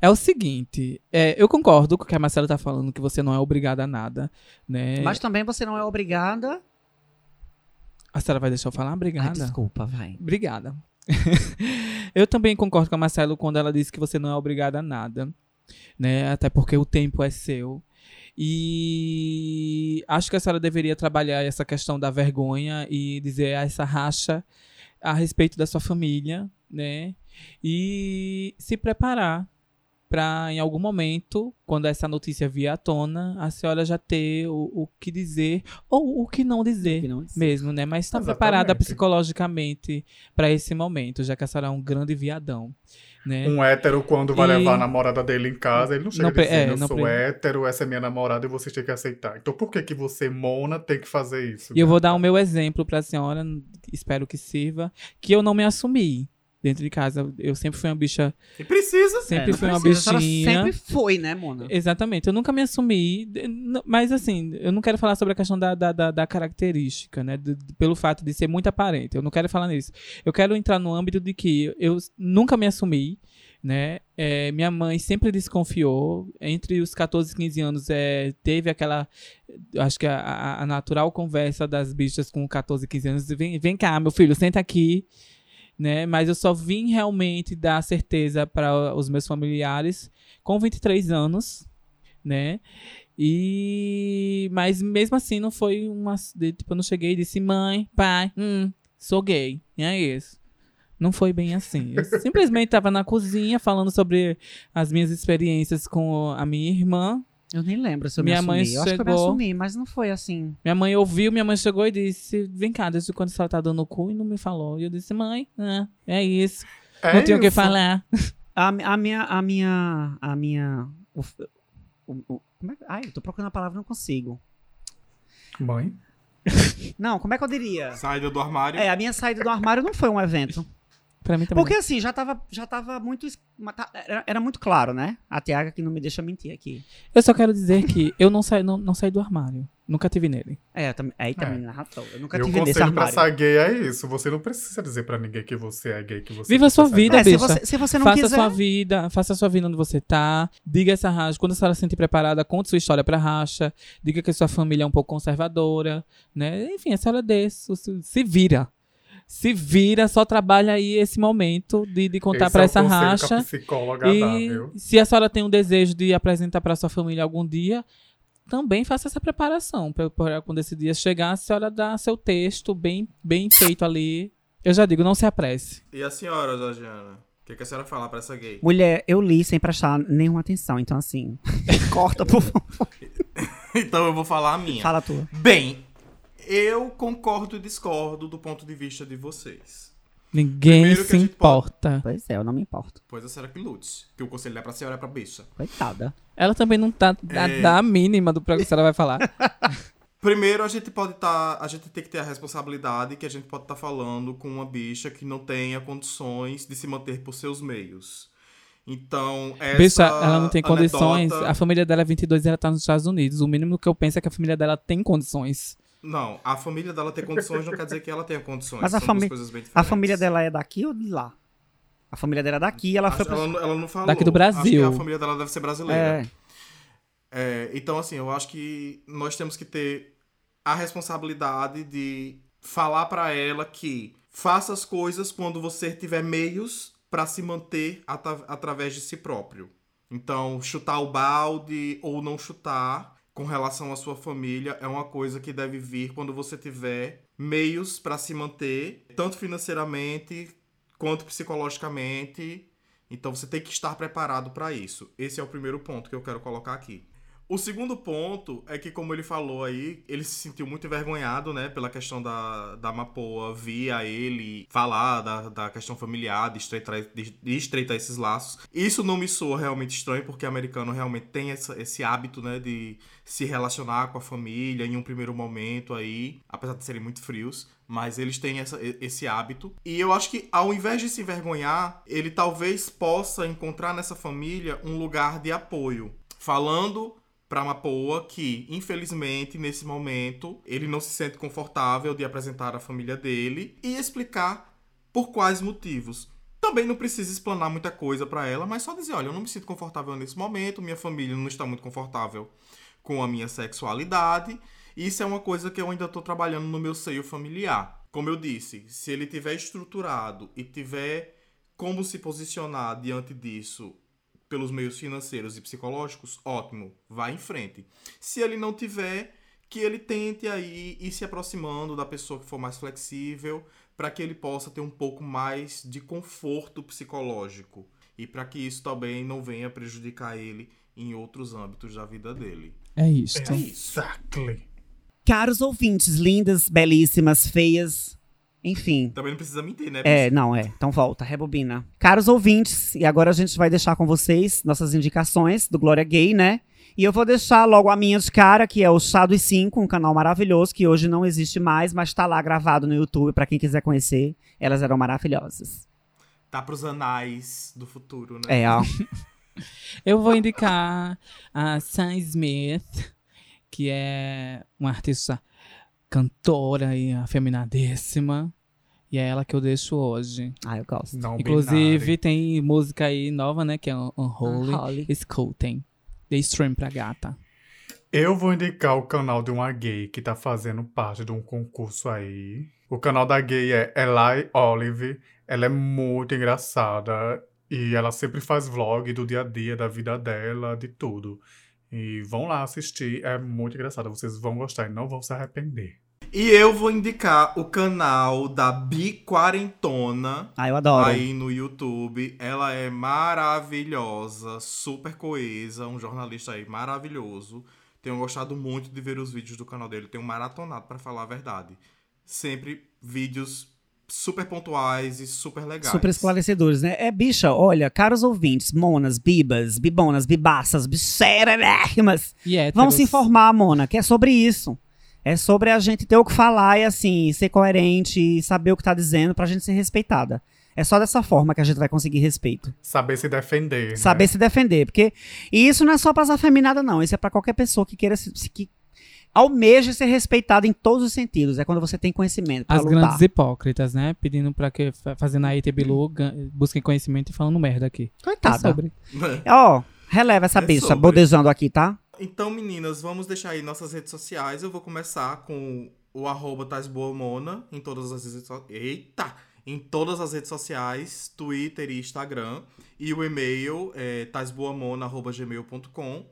É o seguinte, é, eu concordo com o que a Marcela tá falando, que você não é obrigada a nada, né? Mas também você não é obrigada. A senhora vai deixar eu falar? Ai, Obrigada. desculpa, vai. Obrigada. eu também concordo com a Marcelo quando ela disse que você não é obrigada a nada, né? Até porque o tempo é seu. E acho que a senhora deveria trabalhar essa questão da vergonha e dizer essa racha a respeito da sua família, né? E se preparar para em algum momento, quando essa notícia vier à tona, a senhora já ter o, o que dizer ou o que não dizer Que não- mesmo, né? Mas está preparada psicologicamente para esse momento, já que a senhora é um grande viadão, né? Um hétero, quando vai E- levar a namorada dele em casa, ele não chega Não dizendo, é, eu não sou pre- hétero, essa é minha namorada e você tem que aceitar. Então por que que você, mona, tem que fazer isso? E eu vou dar o meu exemplo para a senhora, espero que sirva, que eu não me assumi dentro de casa. Eu sempre fui uma bicha, E precisa. sempre É, fui uma precisa, bichinha. Sempre foi, né, Mona? Exatamente, eu nunca me assumi, mas assim, eu não quero falar sobre a questão da, da, da, da característica, né, do- pelo fato de ser muito aparente, eu não quero falar nisso. Eu quero entrar no âmbito de que eu nunca me assumi, né, é, minha mãe sempre desconfiou, entre os 14 e 15 anos é, teve aquela, acho que a, a- natural conversa das bichas com 14 e 15 anos, vem, vem cá, meu filho, senta aqui, né? Mas eu só vim realmente dar certeza para os meus familiares com 23 anos, né? E mas mesmo assim não foi uma tipo eu não cheguei e disse mãe, pai, hum, sou gay. E é isso. Não foi bem assim. Eu simplesmente estava na cozinha falando sobre as minhas experiências com a minha irmã. Eu nem lembro se eu Minha me mãe assumi. Eu acho que eu me chegou- assumi, mas não foi assim. Minha mãe ouviu, minha mãe chegou e disse: Vem cá, desde quando a senhora tá dando o cu e não me falou. E eu disse: Mãe, é, é isso. É não tenho o que falar. A, a minha. A minha. A minha. o- o- o- como é, ai, eu tô procurando a palavra e não consigo. Mãe? Não, como é que eu diria? Saída do armário. É, a minha saída do armário não foi um evento. Pra mim também. Porque assim, já tava, já tava muito. Era, era muito claro, né? A Tiaga que não me deixa mentir aqui. Eu só quero dizer que eu não saí, não, não saí do armário. Nunca tive nele. É, eu também, aí também É. arrasou. Eu nunca Meu tive nesse conselho pra armário. ser gay é isso. Você não precisa dizer pra ninguém que você é gay, que você Viva a sua precisa vida, É, se você, se você não faça quiser... a sua vida, faça a sua vida onde você tá. Diga essa racha. Quando a senhora se sentir preparada, conte sua história pra racha. Diga que a sua família é um pouco conservadora, né? Enfim, a senhora desse, se, se vira. Se vira, só trabalha aí esse momento de, de contar Esse pra é o essa conselho que a racha. dá, E viu? se a senhora tem um desejo de apresentar pra sua família algum dia, também faça essa preparação. Pra, pra quando esse dia chegar, a senhora dá seu texto bem, bem feito ali. Eu já digo, não se apresse. E a senhora, Georgiana? O que, que a senhora fala pra essa gay? Mulher, eu li sem prestar nenhuma atenção, então assim, corta, por favor. então eu vou falar a minha. Fala a tua. Bem, eu concordo e discordo do ponto de vista de vocês. Ninguém se importa. Pois é, eu não me importo. Pois a senhora que lute. Que o conselho é pra senhora é pra bicha. Coitada. Ela também não tá da, É. da mínima do que a senhora vai falar. Primeiro, a gente pode estar. a gente tem que ter a responsabilidade que a gente pode estar falando com uma bicha que não tenha condições de se manter por seus meios. Então, essa. Bicha, ela não tem condições. anedota- A família dela é 22 e ela tá nos Estados Unidos. O mínimo que eu penso é que a família dela tem condições. Não, a família dela ter condições não quer dizer que ela tenha condições. Mas a bem A família dela é daqui ou de lá? A família dela é daqui, ela foi Acho- pra... ela, não- ela não falou. Daqui do Brasil. Acho que a família dela deve ser brasileira. É, É, então, assim, eu acho que nós temos que ter a responsabilidade de falar pra ela que faça as coisas quando você tiver meios pra se manter ata- através de si próprio. Então, chutar o balde ou não chutar com relação à sua família é uma coisa que deve vir quando você tiver meios pra se manter, tanto financeiramente quanto psicologicamente. Então você tem que estar preparado para isso. Esse é o primeiro ponto que eu quero colocar aqui. O segundo ponto é que, como ele falou aí, ele se sentiu muito envergonhado, né, pela questão da, da Mapoa via ele falar da, da questão familiar, de estreitar, de, de estreitar esses laços. Isso não me soa realmente estranho, porque americano realmente tem essa- esse hábito, né, de se relacionar com a família em um primeiro momento aí, apesar de serem muito frios, mas eles têm essa- esse hábito. E eu acho que, ao invés de se envergonhar, ele talvez possa encontrar nessa família um lugar de apoio. Falando pra Mapoa que, infelizmente, nesse momento, ele não se sente confortável de apresentar a família dele e explicar por quais motivos. Também não precisa explanar muita coisa pra ela, mas só dizer, olha, eu não me sinto confortável nesse momento, minha família não está muito confortável com a minha sexualidade. Isso é uma coisa que eu ainda estou trabalhando no meu seio familiar. Como eu disse, se ele tiver estruturado e tiver como se posicionar diante disso pelos meios financeiros e psicológicos, ótimo, vá em frente. Se ele não tiver, que ele tente aí ir se aproximando da pessoa que for mais flexível, para que ele possa ter um pouco mais de conforto psicológico e para que isso também não venha prejudicar ele em outros âmbitos da vida dele. É isto. Exactly. Caros ouvintes, lindas, belíssimas, feias, enfim. Também não precisa mentir, né? É, não, é. Então volta, rebobina. Caros ouvintes, e agora a gente vai deixar com vocês nossas indicações do Glória Gay, né? E eu vou deixar logo a minha de cara, que é o Chá dos Cinco, um canal maravilhoso que hoje não existe mais, mas tá lá gravado no YouTube pra quem quiser conhecer. Elas eram maravilhosas. Tá pros anais do futuro, né? É, ó. Eu vou indicar a Sam Smith, que é uma artista cantora e afeminadíssima. E é ela que eu deixo hoje. Ah, eu gosto. Não Inclusive, binário. tem música aí nova, né? Que é Unholy. Unholy. Escutem. Dê stream pra gata. Eu vou indicar o canal de uma gay que tá fazendo parte de um concurso aí. O canal da gay é Eli Olive. Ela é muito engraçada e ela sempre faz vlog do dia a dia, da vida dela, de tudo. E vão lá assistir, é muito engraçada. Vocês vão gostar e não vão se arrepender. E eu vou indicar o canal da Bi Quarentona Ah, eu adoro. aí no YouTube. Ela é maravilhosa, super coesa, um jornalista aí maravilhoso. Tenho gostado muito de ver os vídeos do canal dele. Tenho maratonado, pra falar a verdade. Sempre vídeos super pontuais e super legais. Super esclarecedores, né? É, bicha, olha, caros ouvintes, monas, bibas, bibonas, bibaças, bicherérrimas, E vão se informar, Mona, que é sobre isso. É sobre a gente ter o que falar e, assim, ser coerente e saber o que tá dizendo pra gente ser respeitada. É só dessa forma que a gente vai conseguir respeito. Saber se defender. né? Saber se defender, porque... E isso não é só pras afeminadas, não. Isso é pra qualquer pessoa que queira se... se- que... almeja ser respeitado em todos os sentidos. É quando você tem conhecimento pra As lutar. grandes hipócritas, né? Pedindo pra que, fa- fazendo a ET Bilu, gan- busquem conhecimento e falando merda aqui. É Coitada. sobre. Ó, releva essa É bicha, sobre. bodejando aqui, tá? Então, meninas, vamos deixar aí nossas redes sociais. Eu vou começar com o arroba Tasboamona em todas as redes sociais. Eita! Em todas as redes sociais, Twitter e Instagram. E o e-mail é tasboamona.gmail.com.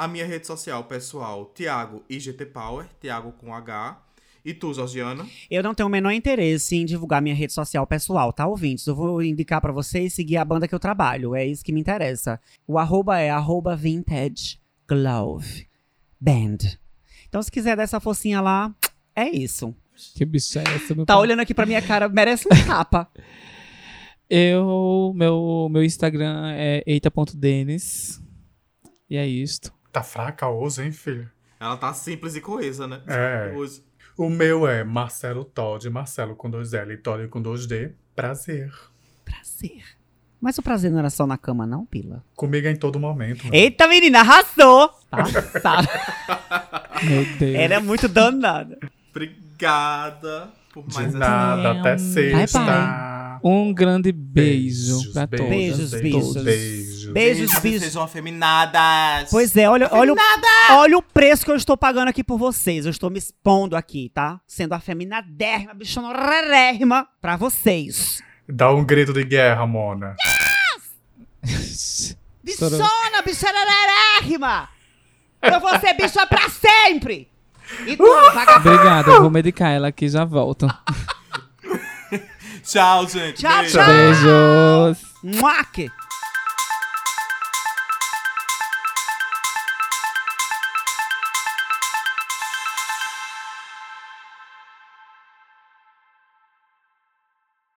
A minha rede social pessoal, Thiago IGT Power, Thiago com H. E tu, Georgiana? Eu não tenho o menor interesse em divulgar minha rede social pessoal, tá, ouvintes? Eu vou indicar pra vocês seguir a banda que eu trabalho. É isso que me interessa. O arroba é arroba vintage glove band. Então, se quiser dar essa focinha lá, é isso. Que bicho é essa, meu Tá pai? olhando aqui pra minha cara, merece um tapa. Eu, meu, meu Instagram é eita.denis. E é isto. Tá fraca hoje, hein, filho? Ela tá simples e coesa, né? É. Hoje. O meu é Marcelo Todd, Marcelo com dois L e Todd com dois D. Prazer. Prazer. Mas o prazer não era só na cama, não, Pila? Comigo é em todo momento. mano. Eita, menina, arrasou! Passada. Meu Deus. Ela é muito danada. Obrigada por De mais essa. nada, até sexta. Um grande beijo Beijos, pra todos. Beijos, beijos. Beijos. Beijos, Vocês beijos. Sejam afeminadas. Pois é, olha, olha, o, olha o preço que eu estou pagando aqui por vocês. Eu estou me expondo aqui, tá? Sendo afeminadérrima, bichonorérrima pra vocês. Dá um grito de guerra, Mona. Bichona, bichonorérrima! Eu vou ser bicha pra sempre! E tu, vagabunda? Obrigada, eu vou medicar ela aqui e já volto. Tchau, gente. Tchau, Beijo. tchau. Beijos. Muaque!